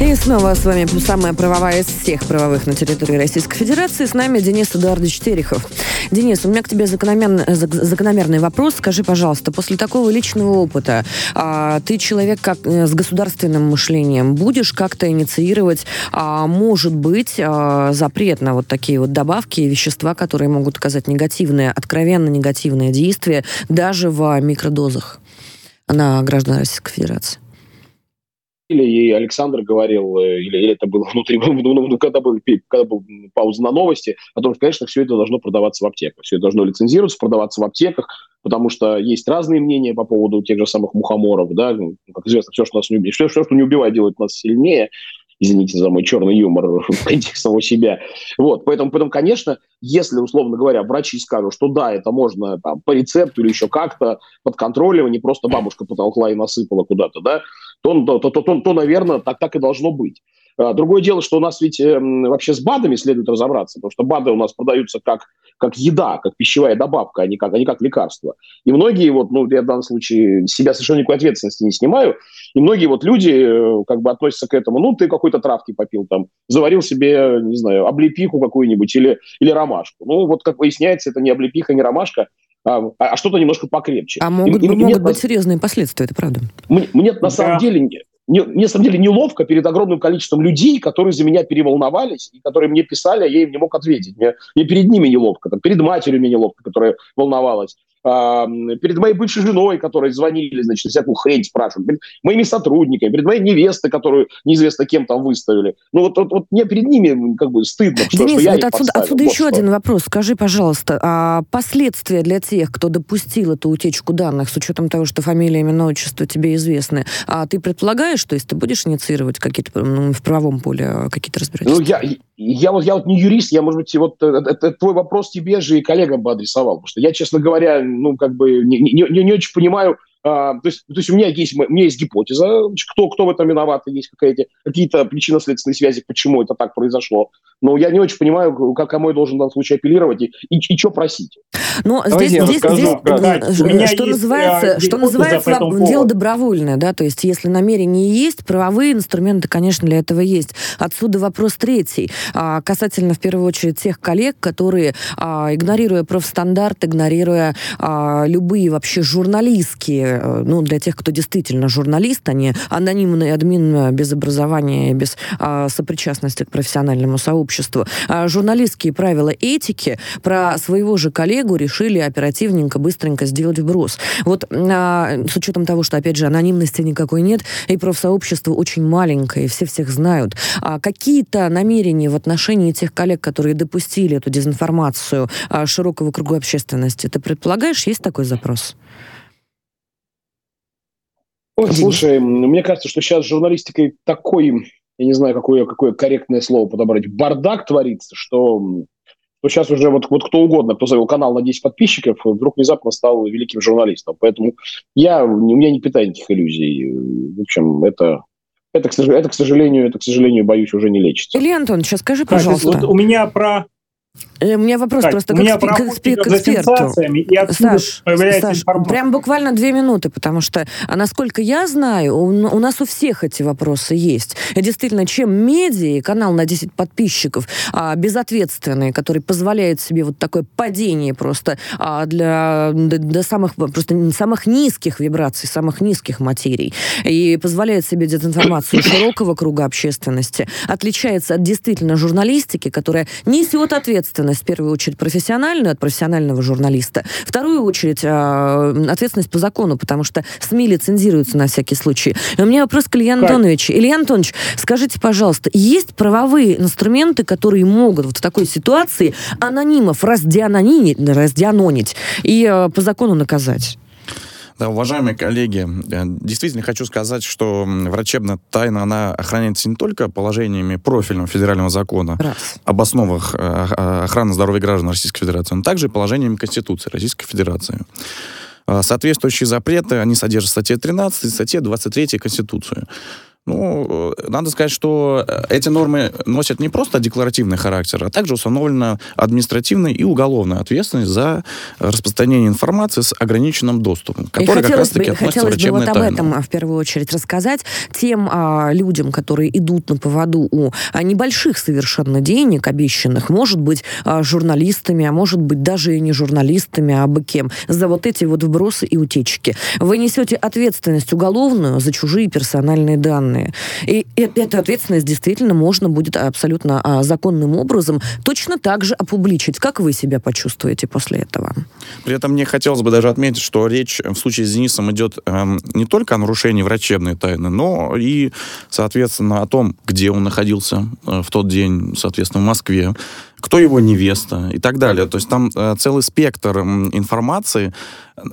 И снова с вами самая правовая из всех правовых на территории Российской Федерации. С нами Денис Эдуардович Терехов. Денис, у меня к тебе закономерный, закономерный вопрос. Скажи, пожалуйста, после такого личного опыта, а, ты человек как, э, с государственным мышлением, будешь как-то инициировать, а, может быть, а, запрет на вот такие вот добавки и вещества, которые могут оказать негативное, откровенно негативное действие даже в микродозах на граждан Российской Федерации? И Александр говорил, э, или, или это было внутри, [LAUGHS] ну, когда был, когда был пауза на новости, о том, что, конечно, все это должно продаваться в аптеках. Все это должно лицензироваться, продаваться в аптеках, потому что есть разные мнения по поводу тех же самых мухоморов, да, ну, как известно, все, что нас не все, все, что не убивает, делает нас сильнее, извините за мой черный юмор [LAUGHS] в контексте самого себя. Вот, поэтому, поэтому, конечно, если, условно говоря, врачи скажут, что да, это можно там, по рецепту или еще как-то под контролем, а не просто бабушка потолкла и насыпала куда-то, да, то, то, то, то, то, наверное, так, так и должно быть. А, другое дело, что у нас ведь э, вообще с БАДами следует разобраться, потому что БАДы у нас продаются как, как еда, как пищевая добавка, а не как, а не как лекарство. И многие, вот, ну, я в данном случае себя совершенно никакой ответственности не снимаю, и многие вот люди э, как бы относятся к этому, ну, ты какой-то травки попил там, заварил себе, не знаю, облепиху какую-нибудь или, или ромашку. Ну, вот как выясняется, это не облепиха, не ромашка, а, а что-то немножко покрепче. А могут, и, и, могут быть серьезные последствия, это правда. Мне, мне на да. самом деле мне, мне, на самом деле, неловко перед огромным количеством людей, которые за меня переволновались и которые мне писали, а я им не мог ответить. Мне, мне перед ними неловко, там, перед матерью мне неловко, которая волновалась перед моей бывшей женой, которой звонили, значит, всякую хрень спрашивают, перед моими сотрудниками, перед моей невестой, которую неизвестно кем там выставили. Ну вот, вот, вот мне перед ними как бы стыдно, что, Денис, что я вот отсюда, отсюда вот еще что. один вопрос. Скажи, пожалуйста, а последствия для тех, кто допустил эту утечку данных, с учетом того, что фамилия, имя, отчество тебе известны, а ты предполагаешь, что если ты будешь инициировать какие-то ну, в правовом поле а, какие-то разбирательства? Ну, я, я, вот, я вот не юрист, я, может быть, вот это, это твой вопрос тебе же и коллегам бы адресовал, потому что я, честно говоря, ну, как бы не, не, не, очень понимаю, то, есть, то есть у меня есть, у меня есть гипотеза, кто, кто в этом виноват, есть какие-то, какие-то причинно-следственные связи, почему это так произошло. Но я не очень понимаю, как, кому я должен в данном случае апеллировать и, и, и что просить. Но здесь, здесь, здесь да, что называется, а, что называется дело добровольное, да, то есть если намерение есть, правовые инструменты, конечно, для этого есть. Отсюда вопрос третий, а, касательно, в первую очередь, тех коллег, которые, а, игнорируя профстандарт, игнорируя а, любые вообще журналистские Э, ну, для тех, кто действительно журналист, а не анонимный админ э, без образования и без а, сопричастности к профессиональному сообществу. А журналистские правила этики про своего же коллегу решили оперативненько, быстренько сделать вброс. Вот а, с учетом того, что, опять же, анонимности никакой нет, и профсообщество очень маленькое, и все всех знают, а какие-то намерения в отношении тех коллег, которые допустили эту дезинформацию а, широкого круга общественности, ты предполагаешь, есть такой запрос? Ой, слушай, мне кажется, что сейчас с журналистикой такой, я не знаю, какое, какое корректное слово подобрать, бардак творится, что, что сейчас уже вот, вот кто угодно, кто завел канал на 10 подписчиков, вдруг внезапно стал великим журналистом. Поэтому я, у меня не питаю никаких иллюзий. В общем, это, это, к, это, к сожалению, это, к сожалению, боюсь, уже не лечится. Илья Антонович, скажи, пожалуйста. вот у меня про у меня вопрос так, просто к, эксп... к, эксп... к эксперту. И Саш, Саш прям буквально две минуты, потому что, а насколько я знаю, у, у нас у всех эти вопросы есть. И действительно, чем медиа, канал на 10 подписчиков, а, безответственный, который позволяет себе вот такое падение просто а, для до, до самых просто самых низких вибраций, самых низких материй, и позволяет себе дезинформацию широкого круга общественности, отличается от действительно журналистики, которая несет ответственность ответственность, в первую очередь, профессиональную от профессионального журналиста, вторую очередь, э, ответственность по закону, потому что СМИ лицензируются на всякий случай. И у меня вопрос к Илье Антоновичу. Илья Антонович, скажите, пожалуйста, есть правовые инструменты, которые могут вот в такой ситуации анонимов раздианонить, раздианонить и э, по закону наказать? Да, уважаемые коллеги, э, действительно хочу сказать, что врачебная тайна, она охраняется не только положениями профильного федерального закона Раз. об основах э, охраны здоровья граждан Российской Федерации, но также положениями Конституции Российской Федерации. Соответствующие запреты, они содержат в статье 13 и статье 23 Конституции. Ну, э, надо сказать, что э, эти нормы носят не просто декларативный характер, а также установлена административная и уголовная ответственность за распространение информации с ограниченным доступом, который как раз-таки относится хотелось бы вот об этом а, в первую очередь рассказать тем а, людям, которые идут на поводу у а, небольших совершенно денег обещанных, может быть, а, журналистами, а может быть, даже и не журналистами, а бы кем, за вот эти вот вбросы и утечки. Вы несете ответственность уголовную за чужие персональные данные данные. И эту ответственность действительно можно будет абсолютно а, законным образом точно так же опубличить. Как вы себя почувствуете после этого? При этом мне хотелось бы даже отметить, что речь в случае с Денисом идет э, не только о нарушении врачебной тайны, но и, соответственно, о том, где он находился э, в тот день, соответственно, в Москве, кто его невеста и так далее. То есть там э, целый спектр информации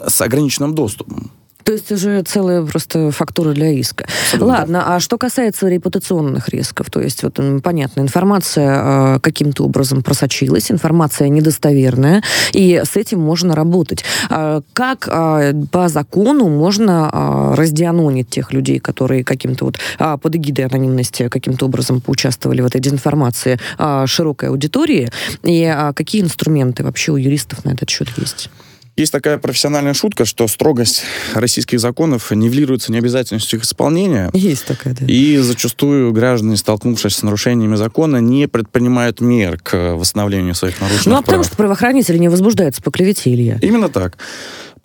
с ограниченным доступом. То есть уже целая просто фактура для иска. Абсолютно. Ладно, а что касается репутационных рисков, то есть вот понятно, информация э, каким-то образом просочилась, информация недостоверная, и с этим можно работать. А как э, по закону можно э, раздианонить тех людей, которые каким-то вот э, под эгидой анонимности каким-то образом поучаствовали в этой дезинформации э, широкой аудитории, и э, какие инструменты вообще у юристов на этот счет есть? Есть такая профессиональная шутка, что строгость российских законов нивелируется необязательностью их исполнения. Есть такая, да. И зачастую граждане, столкнувшись с нарушениями закона, не предпринимают мер к восстановлению своих нарушенных Ну, а потому что правоохранители не возбуждаются по клевете, Илья. Именно так.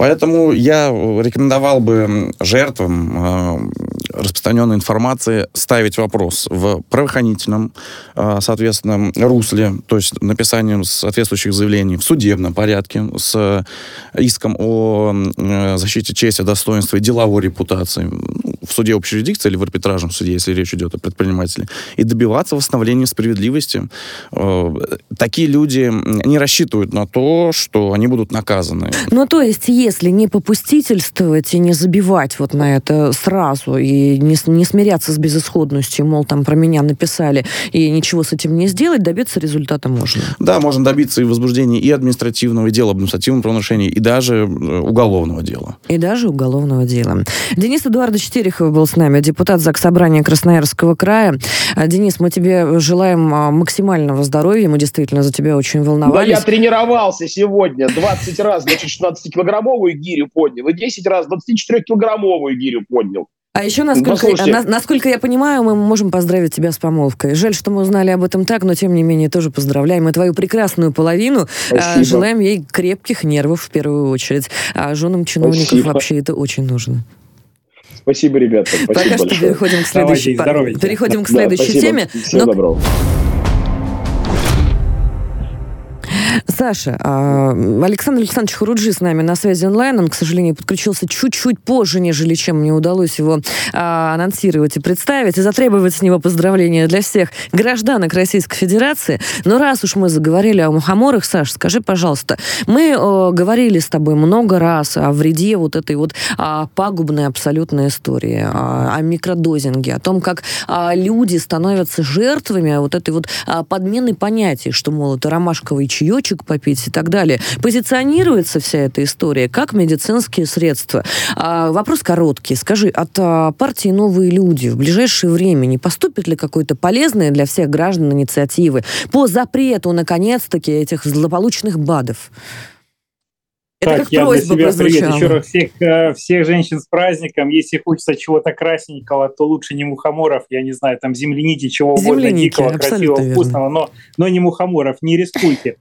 Поэтому я рекомендовал бы жертвам э, распространенной информации ставить вопрос в правоохранительном, э, соответственно, русле, то есть написанием соответствующих заявлений в судебном порядке с иском о э, защите чести, достоинства и деловой репутации в суде общей юрисдикции или в арбитражном суде, если речь идет о предпринимателе, и добиваться восстановления справедливости. Такие люди не рассчитывают на то, что они будут наказаны. Ну, то есть, если если не попустительствовать и не забивать вот на это сразу, и не, не смиряться с безысходностью, мол, там про меня написали, и ничего с этим не сделать, добиться результата можно. Да, можно добиться и возбуждения и административного, и дела об административном правонарушении, и даже э, уголовного дела. И даже уголовного дела. Денис Эдуардович Терехов был с нами, депутат ЗАГС Собрания Красноярского края. Э, Денис, мы тебе желаем э, максимального здоровья, мы действительно за тебя очень волновались. Да, я тренировался сегодня 20 раз, значит, 16 килограммов килограммовую гирю поднял, и 10 раз 24-килограммовую гирю поднял. А еще, насколько, ну, на, насколько я понимаю, мы можем поздравить тебя с помолвкой. Жаль, что мы узнали об этом так, но тем не менее тоже поздравляем и твою прекрасную половину. А, спасибо. Желаем ей крепких нервов в первую очередь. А женам чиновников Спасибо. вообще это очень нужно. Спасибо, ребята. Спасибо Пока большое. что переходим к следующей, Давайте, переходим к следующей да, теме. Всего но... доброго. Саша, а, Александр Александрович Хуруджи с нами на связи онлайн. Он, к сожалению, подключился чуть-чуть позже, нежели чем мне удалось его а, анонсировать и представить, и затребовать с него поздравления для всех гражданок Российской Федерации. Но раз уж мы заговорили о мухоморах, Саша, скажи, пожалуйста, мы говорили с тобой много раз о вреде вот этой вот о, пагубной абсолютной истории, о, микродозинге, о том, как люди становятся жертвами вот этой вот подмены понятий, что, мол, это ромашковый чаечек, булочек попить и так далее. Позиционируется вся эта история как медицинские средства. А, вопрос короткий. Скажи, от а, партии «Новые люди» в ближайшее время не поступит ли какой-то полезной для всех граждан инициативы по запрету, наконец-таки, этих злополучных БАДов? Это так, я для себя привет еще раз всех, э, всех женщин с праздником. Если хочется чего-то красненького, то лучше не мухоморов, я не знаю, там земляники, чего угодно, дикого, красивого, верно. вкусного, но, но не мухоморов, не рискуйте.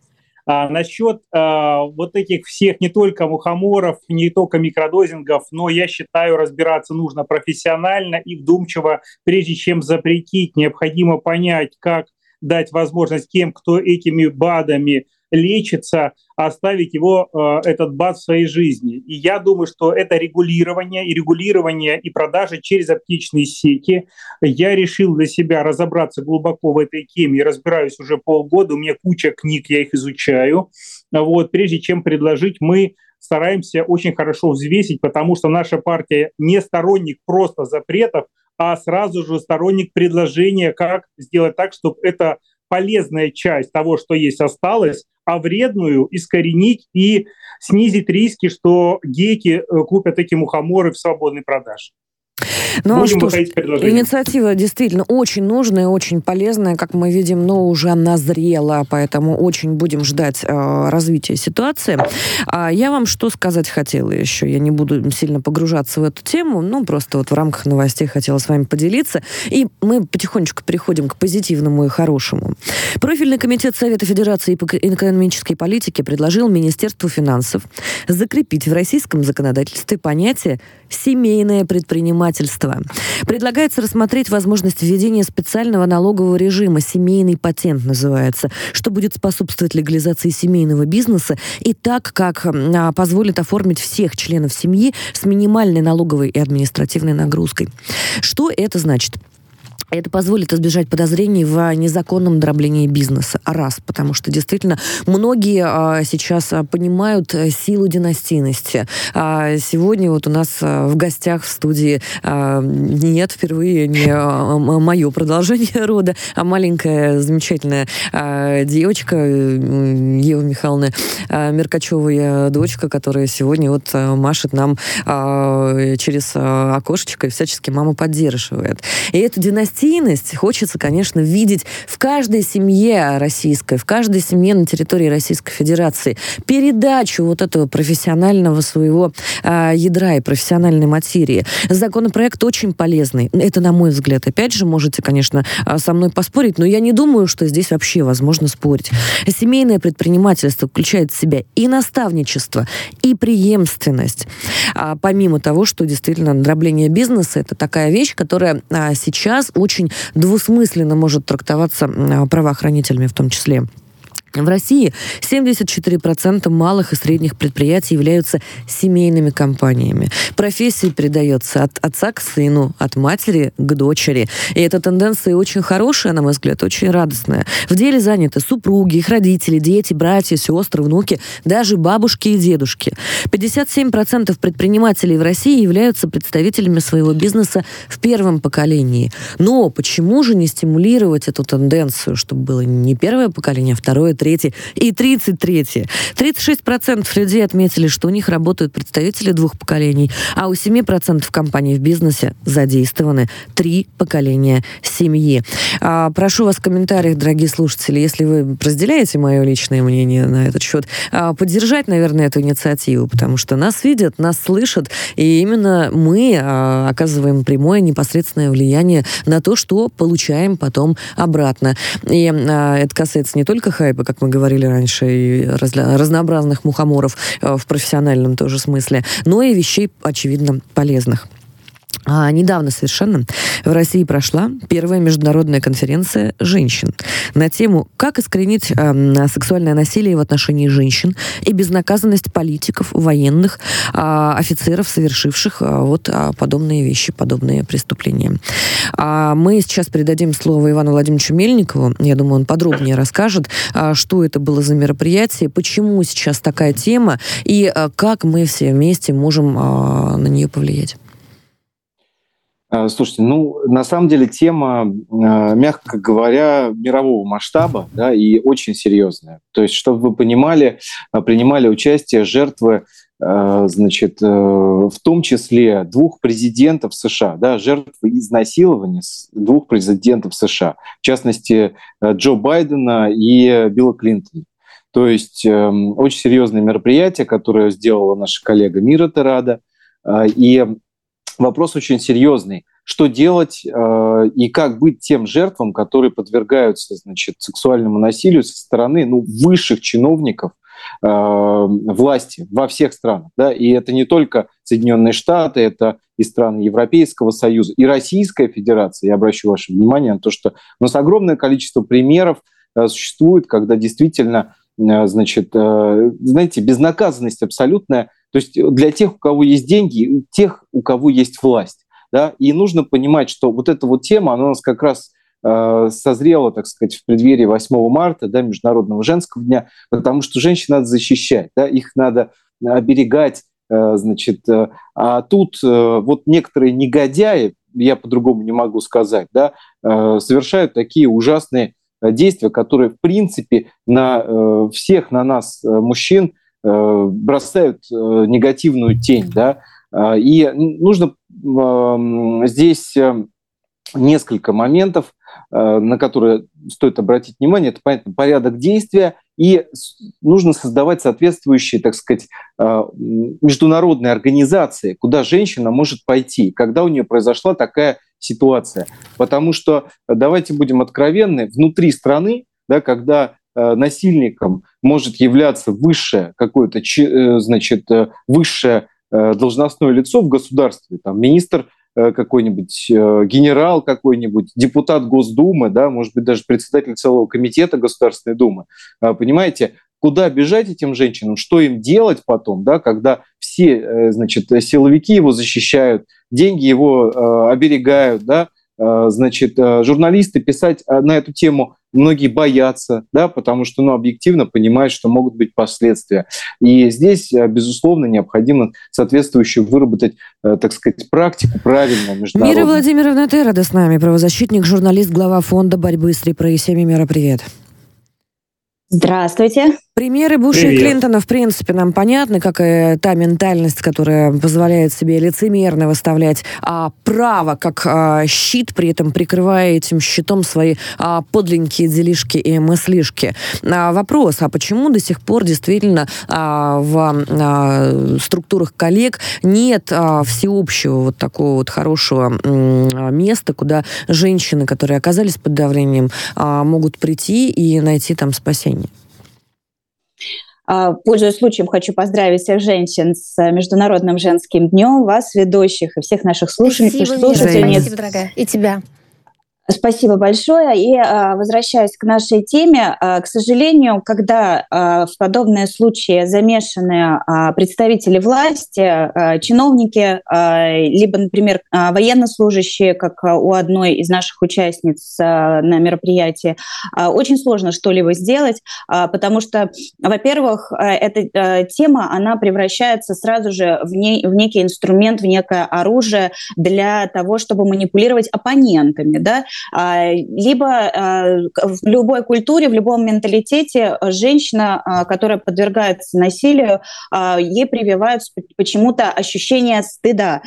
А, насчет а, вот этих всех не только мухоморов, не только микродозингов, но я считаю, разбираться нужно профессионально и вдумчиво, прежде чем запретить, необходимо понять, как дать возможность тем, кто этими БАДами лечится, оставить его, э, этот БАД в своей жизни. И я думаю, что это регулирование, и регулирование и продажи через аптечные сети. Я решил для себя разобраться глубоко в этой теме, разбираюсь уже полгода, у меня куча книг, я их изучаю. Вот, прежде чем предложить, мы стараемся очень хорошо взвесить, потому что наша партия не сторонник просто запретов, а сразу же сторонник предложения, как сделать так, чтобы эта полезная часть того, что есть, осталась, а вредную искоренить и снизить риски, что гейки э, купят эти мухоморы в свободной продаже. Ну а Будем что ж, инициатива действительно очень нужная, очень полезная, как мы видим, но уже назрела, поэтому очень будем ждать э, развития ситуации. А я вам что сказать хотела еще? Я не буду сильно погружаться в эту тему, ну просто вот в рамках новостей хотела с вами поделиться. И мы потихонечку переходим к позитивному и хорошему. Профильный комитет Совета Федерации по экономической политике предложил Министерству финансов закрепить в российском законодательстве понятие «семейное предпринимательство» имущества. Предлагается рассмотреть возможность введения специального налогового режима, семейный патент называется, что будет способствовать легализации семейного бизнеса и так, как а, позволит оформить всех членов семьи с минимальной налоговой и административной нагрузкой. Что это значит? Это позволит избежать подозрений в незаконном дроблении бизнеса. Раз, потому что действительно многие а, сейчас а, понимают а, силу династийности. А, сегодня вот у нас а, в гостях в студии а, нет впервые не а, мое продолжение рода, а маленькая замечательная а, девочка Ева Михайловна а, Меркачева, дочка, которая сегодня вот а, машет нам а, через а, окошечко и всячески маму поддерживает. И эту династию гостиность хочется, конечно, видеть в каждой семье российской, в каждой семье на территории Российской Федерации передачу вот этого профессионального своего э, ядра и профессиональной материи. Законопроект очень полезный. Это, на мой взгляд. Опять же, можете, конечно, а, со мной поспорить, но я не думаю, что здесь вообще возможно спорить. Семейное предпринимательство включает в себя и наставничество, и преемственность. А, помимо того, что действительно дробление бизнеса это такая вещь, которая а, сейчас очень двусмысленно может трактоваться правоохранителями в том числе. В России 74% малых и средних предприятий являются семейными компаниями. Профессия передается от отца к сыну, от матери к дочери. И эта тенденция очень хорошая, на мой взгляд, очень радостная. В деле заняты супруги, их родители, дети, братья, сестры, внуки, даже бабушки и дедушки. 57% предпринимателей в России являются представителями своего бизнеса в первом поколении. Но почему же не стимулировать эту тенденцию, чтобы было не первое поколение, а второе, 33 и 33. 36% людей отметили, что у них работают представители двух поколений, а у 7% компаний в бизнесе задействованы три поколения семьи. А, прошу вас в комментариях, дорогие слушатели, если вы разделяете мое личное мнение на этот счет, а, поддержать, наверное, эту инициативу, потому что нас видят, нас слышат, и именно мы а, оказываем прямое непосредственное влияние на то, что получаем потом обратно. И а, это касается не только хайпа, как мы говорили раньше, и разнообразных мухоморов э, в профессиональном тоже смысле, но и вещей, очевидно, полезных. А, недавно совершенно в России прошла первая международная конференция женщин на тему «Как искоренить э, сексуальное насилие в отношении женщин и безнаказанность политиков, военных, э, офицеров, совершивших э, вот э, подобные вещи, подобные преступления». А мы сейчас передадим слово Ивану Владимировичу Мельникову. Я думаю, он подробнее расскажет, э, что это было за мероприятие, почему сейчас такая тема и э, как мы все вместе можем э, на нее повлиять. Э, слушайте, ну, на самом деле тема, э, мягко говоря, мирового масштаба да, и очень серьезная. То есть, чтобы вы понимали, э, принимали участие жертвы, значит, в том числе двух президентов США, да, жертвы изнасилования двух президентов США, в частности, Джо Байдена и Билла Клинтона. То есть очень серьезное мероприятие, которое сделала наша коллега Мира Терада. И вопрос очень серьезный. Что делать э, и как быть тем жертвам, которые подвергаются значит, сексуальному насилию со стороны ну, высших чиновников э, власти во всех странах. Да? И это не только Соединенные Штаты, это и страны Европейского Союза, и Российская Федерация. Я обращу ваше внимание на то, что у нас огромное количество примеров э, существует, когда действительно значит, э, знаете, безнаказанность абсолютная то есть для тех, у кого есть деньги, тех, у кого есть власть. Да? И нужно понимать, что вот эта вот тема, она у нас как раз э, созрела, так сказать, в преддверии 8 марта, да, Международного женского дня, потому что женщин надо защищать, да, их надо оберегать, значит, а тут вот некоторые негодяи, я по-другому не могу сказать, да, совершают такие ужасные действия, которые, в принципе, на всех, на нас, мужчин, бросают негативную тень, да, и нужно здесь несколько моментов, э, на которые стоит обратить внимание. Это, понятно, порядок действия, и нужно создавать соответствующие, так сказать, э, международные организации, куда женщина может пойти, когда у нее произошла такая ситуация. Потому что, давайте будем откровенны, внутри страны, да, когда э, насильником может являться высшее какое-то, значит, высшее должностное лицо в государстве, там, министр Э, какой-нибудь э, генерал какой-нибудь, депутат Госдумы, да, может быть, даже председатель целого комитета Государственной Думы. А, понимаете, куда бежать этим женщинам, что им делать потом, да, когда все, э, значит, силовики его защищают, деньги его оберегают, да, значит, журналисты писать на эту тему многие боятся, да, потому что, ну, объективно понимают, что могут быть последствия. И здесь, э, безусловно, необходимо соответствующую выработать, э, так сказать, практику правильную международную. Мира Владимировна Терада с нами, правозащитник, журналист, глава фонда борьбы с репрессиями. Мира, привет. Здравствуйте. Примеры Буша Привет. и Клинтона, в принципе, нам понятны, как и та ментальность, которая позволяет себе лицемерно выставлять а, право как а, щит, при этом прикрывая этим щитом свои а, подленькие делишки и мыслишки. А, вопрос, а почему до сих пор действительно а, в а, структурах коллег нет а, всеобщего вот такого вот хорошего а, места, куда женщины, которые оказались под давлением, а, могут прийти и найти там спасение? А, пользуясь случаем, хочу поздравить всех женщин с Международным женским днем, вас, ведущих, и всех наших слушателей. Спасибо, Спасибо, дорогая. И тебя. Спасибо большое. И а, возвращаясь к нашей теме, а, к сожалению, когда а, в подобные случаи замешаны представители власти, чиновники, либо, например, военнослужащие, как у одной из наших участниц на мероприятии, очень сложно что-либо сделать, потому что, во-первых, эта тема, она превращается сразу же в, не, в некий инструмент, в некое оружие для того, чтобы манипулировать оппонентами, да, либо а, в любой культуре, в любом менталитете женщина, а, которая подвергается насилию, ей прививают почему-то ощущение стыда.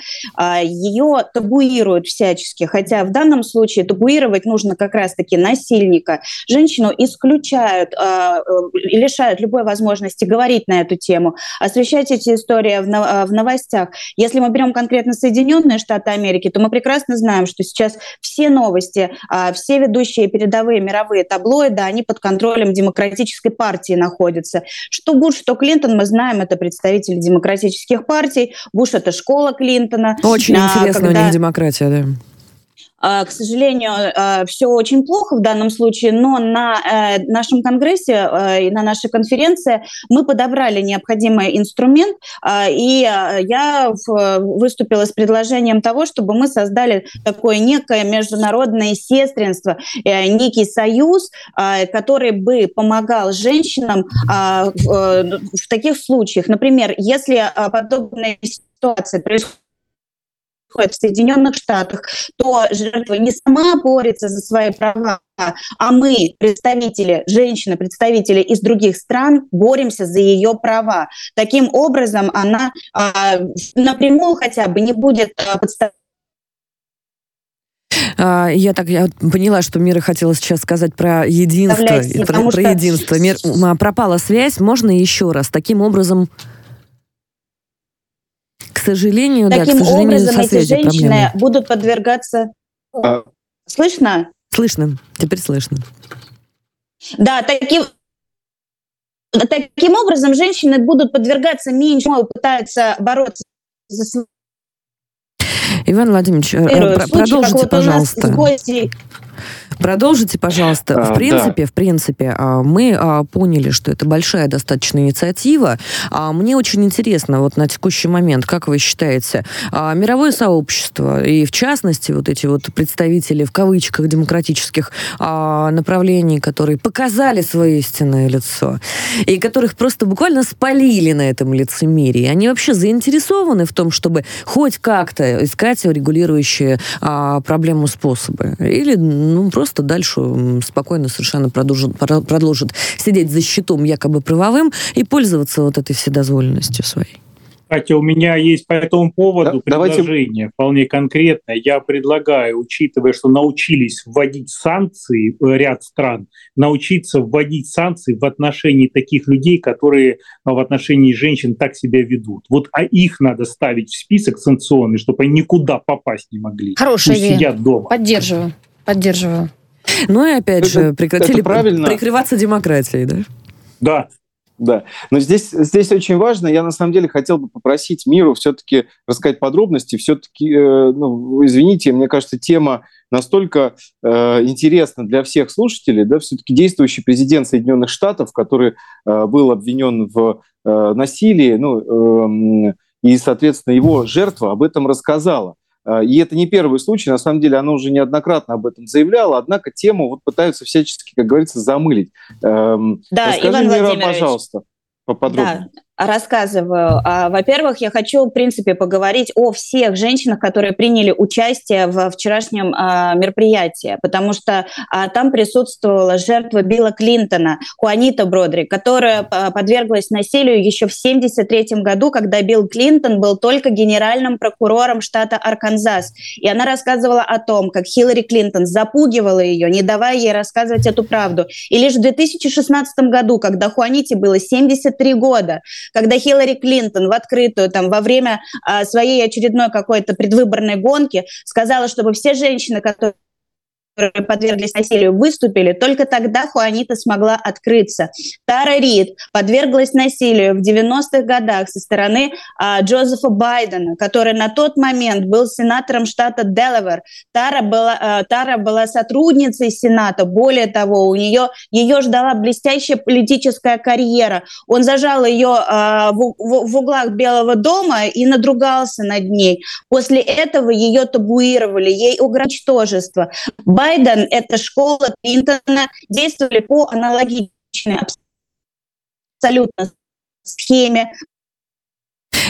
Ее табуируют всячески, хотя в данном случае табуировать нужно как раз-таки насильника. Женщину исключают и лишают любой возможности говорить на эту тему, освещать эти истории в новостях. Если мы берем конкретно Соединенные Штаты Америки, то мы прекрасно знаем, что сейчас все новости новости, а, все ведущие передовые мировые таблоиды, они под контролем демократической партии находятся. Что Буш, что Клинтон, мы знаем, это представители демократических партий. Буш – это школа Клинтона. Очень а, интересно когда... у них демократия, да. А, к сожалению, а, все очень плохо в данном случае, но на э, нашем конгрессе и на нашей конференции мы подобрали необходимый инструмент, и я выступила с предложением того, чтобы мы создали такое некое международное сестринство, э, некий союз, который бы помогал женщинам в таких случаях. Например, если подобная ситуация происходит происходит в Соединенных Штатах, то жертва не сама борется за свои права, а мы, представители, женщины, представители из других стран, боремся за ее права. Таким образом, она а, напрямую хотя бы не будет а, подставлять а, я так я поняла, что Мира хотела сейчас сказать про единство. Про, про единство. Мир, пропала связь. Можно еще раз? Таким образом к сожалению, Таким да, к сожалению, образом, эти женщины проблемы. будут подвергаться... А... Слышно? Слышно. Теперь слышно. Да, таким, таким образом женщины будут подвергаться меньше, пытаются бороться за Иван Владимирович, э, про- продолжите, пожалуйста. Продолжите, пожалуйста. В а, принципе, да. в принципе, а, мы а, поняли, что это большая достаточно инициатива. Мне очень интересно, вот на текущий момент, как вы считаете, мировое сообщество и, в частности, вот эти вот представители, в кавычках, демократических направлений, которые показали свое истинное лицо, и которых просто буквально спалили на этом лицемерии, они вообще заинтересованы в том, чтобы хоть как-то искать регулирующие проблему способы? Или, ну, просто дальше спокойно совершенно продолжит, продолжит сидеть за щитом якобы правовым и пользоваться вот этой вседозволенностью своей. Кстати, у меня есть по этому поводу да, предложение давайте... вполне конкретное. Я предлагаю, учитывая, что научились вводить санкции э, ряд стран, научиться вводить санкции в отношении таких людей, которые в отношении женщин так себя ведут. Вот а их надо ставить в список санкционный, чтобы они никуда попасть не могли. Хорошая идея. сидят дома. Поддерживаю. Поддерживаю. Ну и опять это, же, прекратили прикрываться демократией, да? Да, да, но здесь, здесь очень важно, я на самом деле хотел бы попросить миру все-таки рассказать подробности, все-таки, э, ну, извините, мне кажется, тема настолько э, интересна для всех слушателей, да, все-таки действующий президент Соединенных Штатов, который э, был обвинен в э, насилии, ну, э, и, соответственно, его жертва об этом рассказала. А, и это не первый случай, на самом деле она уже неоднократно об этом заявляла, однако тему вот пытаются всячески, как говорится, замылить. Эм, да, Расскажи, Иван Мира, пожалуйста, поподробнее. Да рассказываю. А, во-первых, я хочу, в принципе, поговорить о всех женщинах, которые приняли участие в вчерашнем а, мероприятии, потому что а, там присутствовала жертва Билла Клинтона, Хуанита Бродри, которая подверглась насилию еще в 1973 году, когда Билл Клинтон был только генеральным прокурором штата Арканзас. И она рассказывала о том, как Хиллари Клинтон запугивала ее, не давая ей рассказывать эту правду. И лишь в 2016 году, когда Хуаните было 73 года, когда Хиллари Клинтон в открытую, там, во время а, своей очередной какой-то предвыборной гонки сказала, чтобы все женщины, которые которые подверглись насилию, выступили, только тогда Хуанита смогла открыться. Тара Рид подверглась насилию в 90-х годах со стороны а, Джозефа Байдена, который на тот момент был сенатором штата Делавер. Тара была, а, Тара была сотрудницей Сената. Более того, у нее ее ждала блестящая политическая карьера. Он зажал ее а, в, в, в углах Белого дома и надругался над ней. После этого ее табуировали, ей угрожтожество. Байден – это школа Клинтона, действовали по аналогичной абсолютно схеме,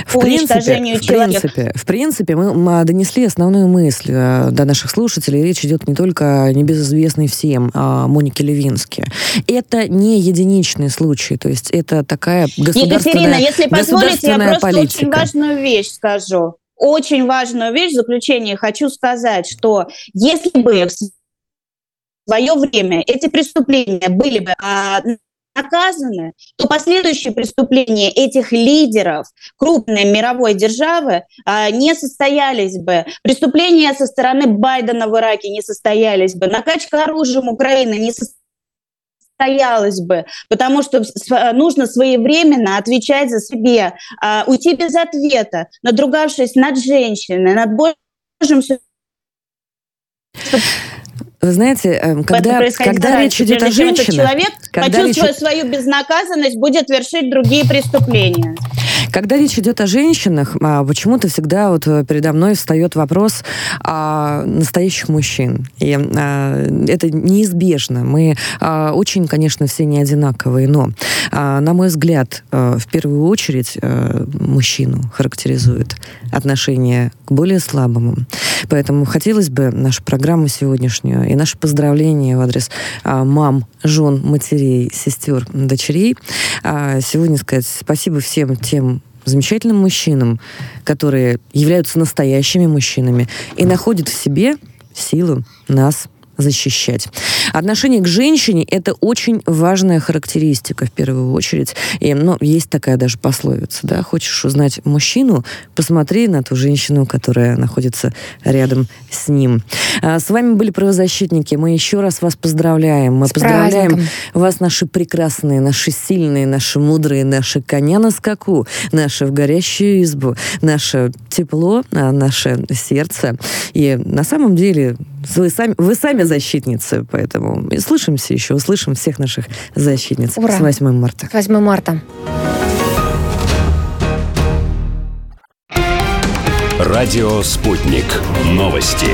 в принципе, в принципе, в принципе, мы донесли основную мысль э, до наших слушателей. Речь идет не только о небезызвестной всем о Монике Левинске. Это не единичный случай, то есть это такая государственная Екатерина, если позволите, я просто политика. очень важную вещь скажу. Очень важную вещь в заключение хочу сказать, что если бы свое время эти преступления были бы а, наказаны, то последующие преступления этих лидеров крупной мировой державы а, не состоялись бы. Преступления со стороны Байдена в Ираке не состоялись бы. Накачка оружием Украины не состоялась бы, потому что нужно своевременно отвечать за себе, а, уйти без ответа, надругавшись над женщиной, над Божьим вы знаете, эм, когда, когда речь идет о женщинах... человек, когда почувствуя речь... свою безнаказанность, будет вершить другие преступления. Когда речь идет о женщинах, а, почему-то всегда вот э, передо мной встает вопрос о настоящих мужчин. И а, это неизбежно. Мы а, очень, конечно, все не одинаковые, но, на мой взгляд, э, в первую очередь э, мужчину характеризует отношение к более слабому. Поэтому хотелось бы нашу программу сегодняшнюю и наше поздравление в адрес мам, жен, матерей, сестер, дочерей сегодня сказать спасибо всем тем замечательным мужчинам, которые являются настоящими мужчинами и находят в себе силу нас защищать. Отношение к женщине – это очень важная характеристика, в первую очередь. И, ну, есть такая даже пословица, да, хочешь узнать мужчину, посмотри на ту женщину, которая находится рядом с ним. А, с вами были правозащитники. Мы еще раз вас поздравляем. Мы с поздравляем праздником. вас, наши прекрасные, наши сильные, наши мудрые, наши коня на скаку, наши в горящую избу, наши тепло, а, наше сердце. И на самом деле вы сами, вы сами защитницы, поэтому слышимся еще, услышим всех наших защитниц Ура. с 8 марта. 8 марта. Радио «Спутник». Новости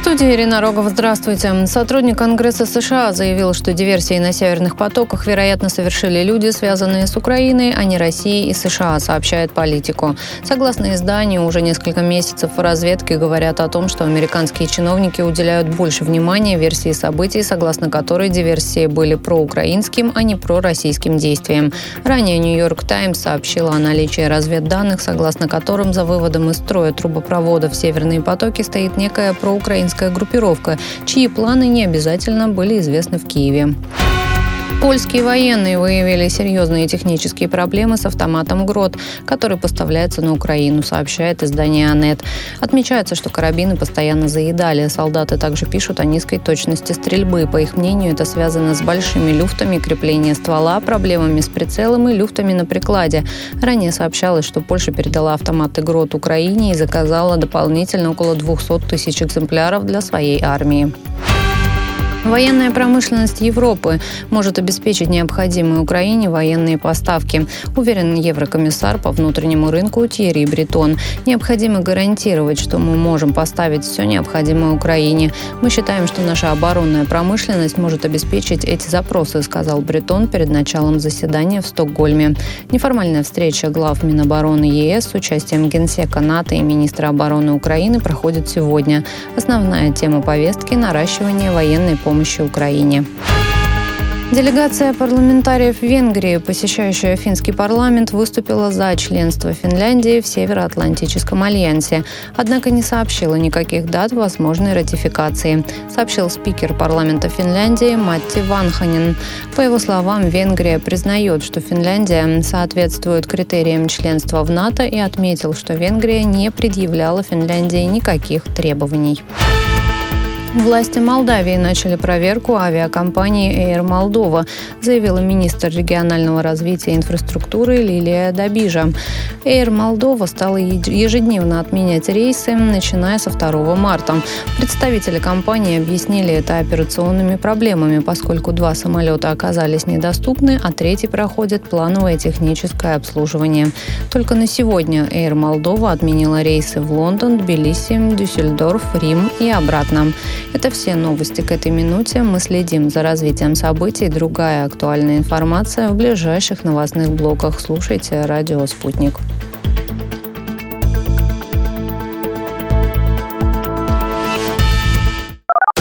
студии Ирина Рогова. Здравствуйте. Сотрудник Конгресса США заявил, что диверсии на северных потоках, вероятно, совершили люди, связанные с Украиной, а не Россией и США, сообщает политику. Согласно изданию, уже несколько месяцев в разведке говорят о том, что американские чиновники уделяют больше внимания версии событий, согласно которой диверсии были проукраинским, а не пророссийским действием. Ранее «Нью-Йорк Таймс» сообщила о наличии разведданных, согласно которым за выводом из строя трубопроводов «Северные потоки» стоит некая проукраинская террористическая группировка, чьи планы не обязательно были известны в Киеве. Польские военные выявили серьезные технические проблемы с автоматом «Грот», который поставляется на Украину, сообщает издание «Анет». Отмечается, что карабины постоянно заедали. Солдаты также пишут о низкой точности стрельбы. По их мнению, это связано с большими люфтами крепления ствола, проблемами с прицелом и люфтами на прикладе. Ранее сообщалось, что Польша передала автоматы «Грот» Украине и заказала дополнительно около 200 тысяч экземпляров для своей армии. Военная промышленность Европы может обеспечить необходимые Украине военные поставки, уверен еврокомиссар по внутреннему рынку Тьерри Бретон. Необходимо гарантировать, что мы можем поставить все необходимое Украине. Мы считаем, что наша оборонная промышленность может обеспечить эти запросы, сказал Бретон перед началом заседания в Стокгольме. Неформальная встреча глав Минобороны ЕС с участием генсека НАТО и министра обороны Украины проходит сегодня. Основная тема повестки – наращивание военной помощи помощи Украине. Делегация парламентариев Венгрии, посещающая финский парламент, выступила за членство Финляндии в Североатлантическом альянсе, однако не сообщила никаких дат возможной ратификации, сообщил спикер парламента Финляндии Матти Ванханин. По его словам, Венгрия признает, что Финляндия соответствует критериям членства в НАТО и отметил, что Венгрия не предъявляла Финляндии никаких требований. Власти Молдавии начали проверку авиакомпании Air Moldova, заявила министр регионального развития и инфраструктуры Лилия Добижа. Air Moldova стала ежедневно отменять рейсы, начиная со 2 марта. Представители компании объяснили это операционными проблемами, поскольку два самолета оказались недоступны, а третий проходит плановое техническое обслуживание. Только на сегодня Air Moldova отменила рейсы в Лондон, Тбилиси, Дюссельдорф, Рим и обратно. Это все новости к этой минуте. Мы следим за развитием событий. Другая актуальная информация в ближайших новостных блоках. Слушайте «Радио Спутник».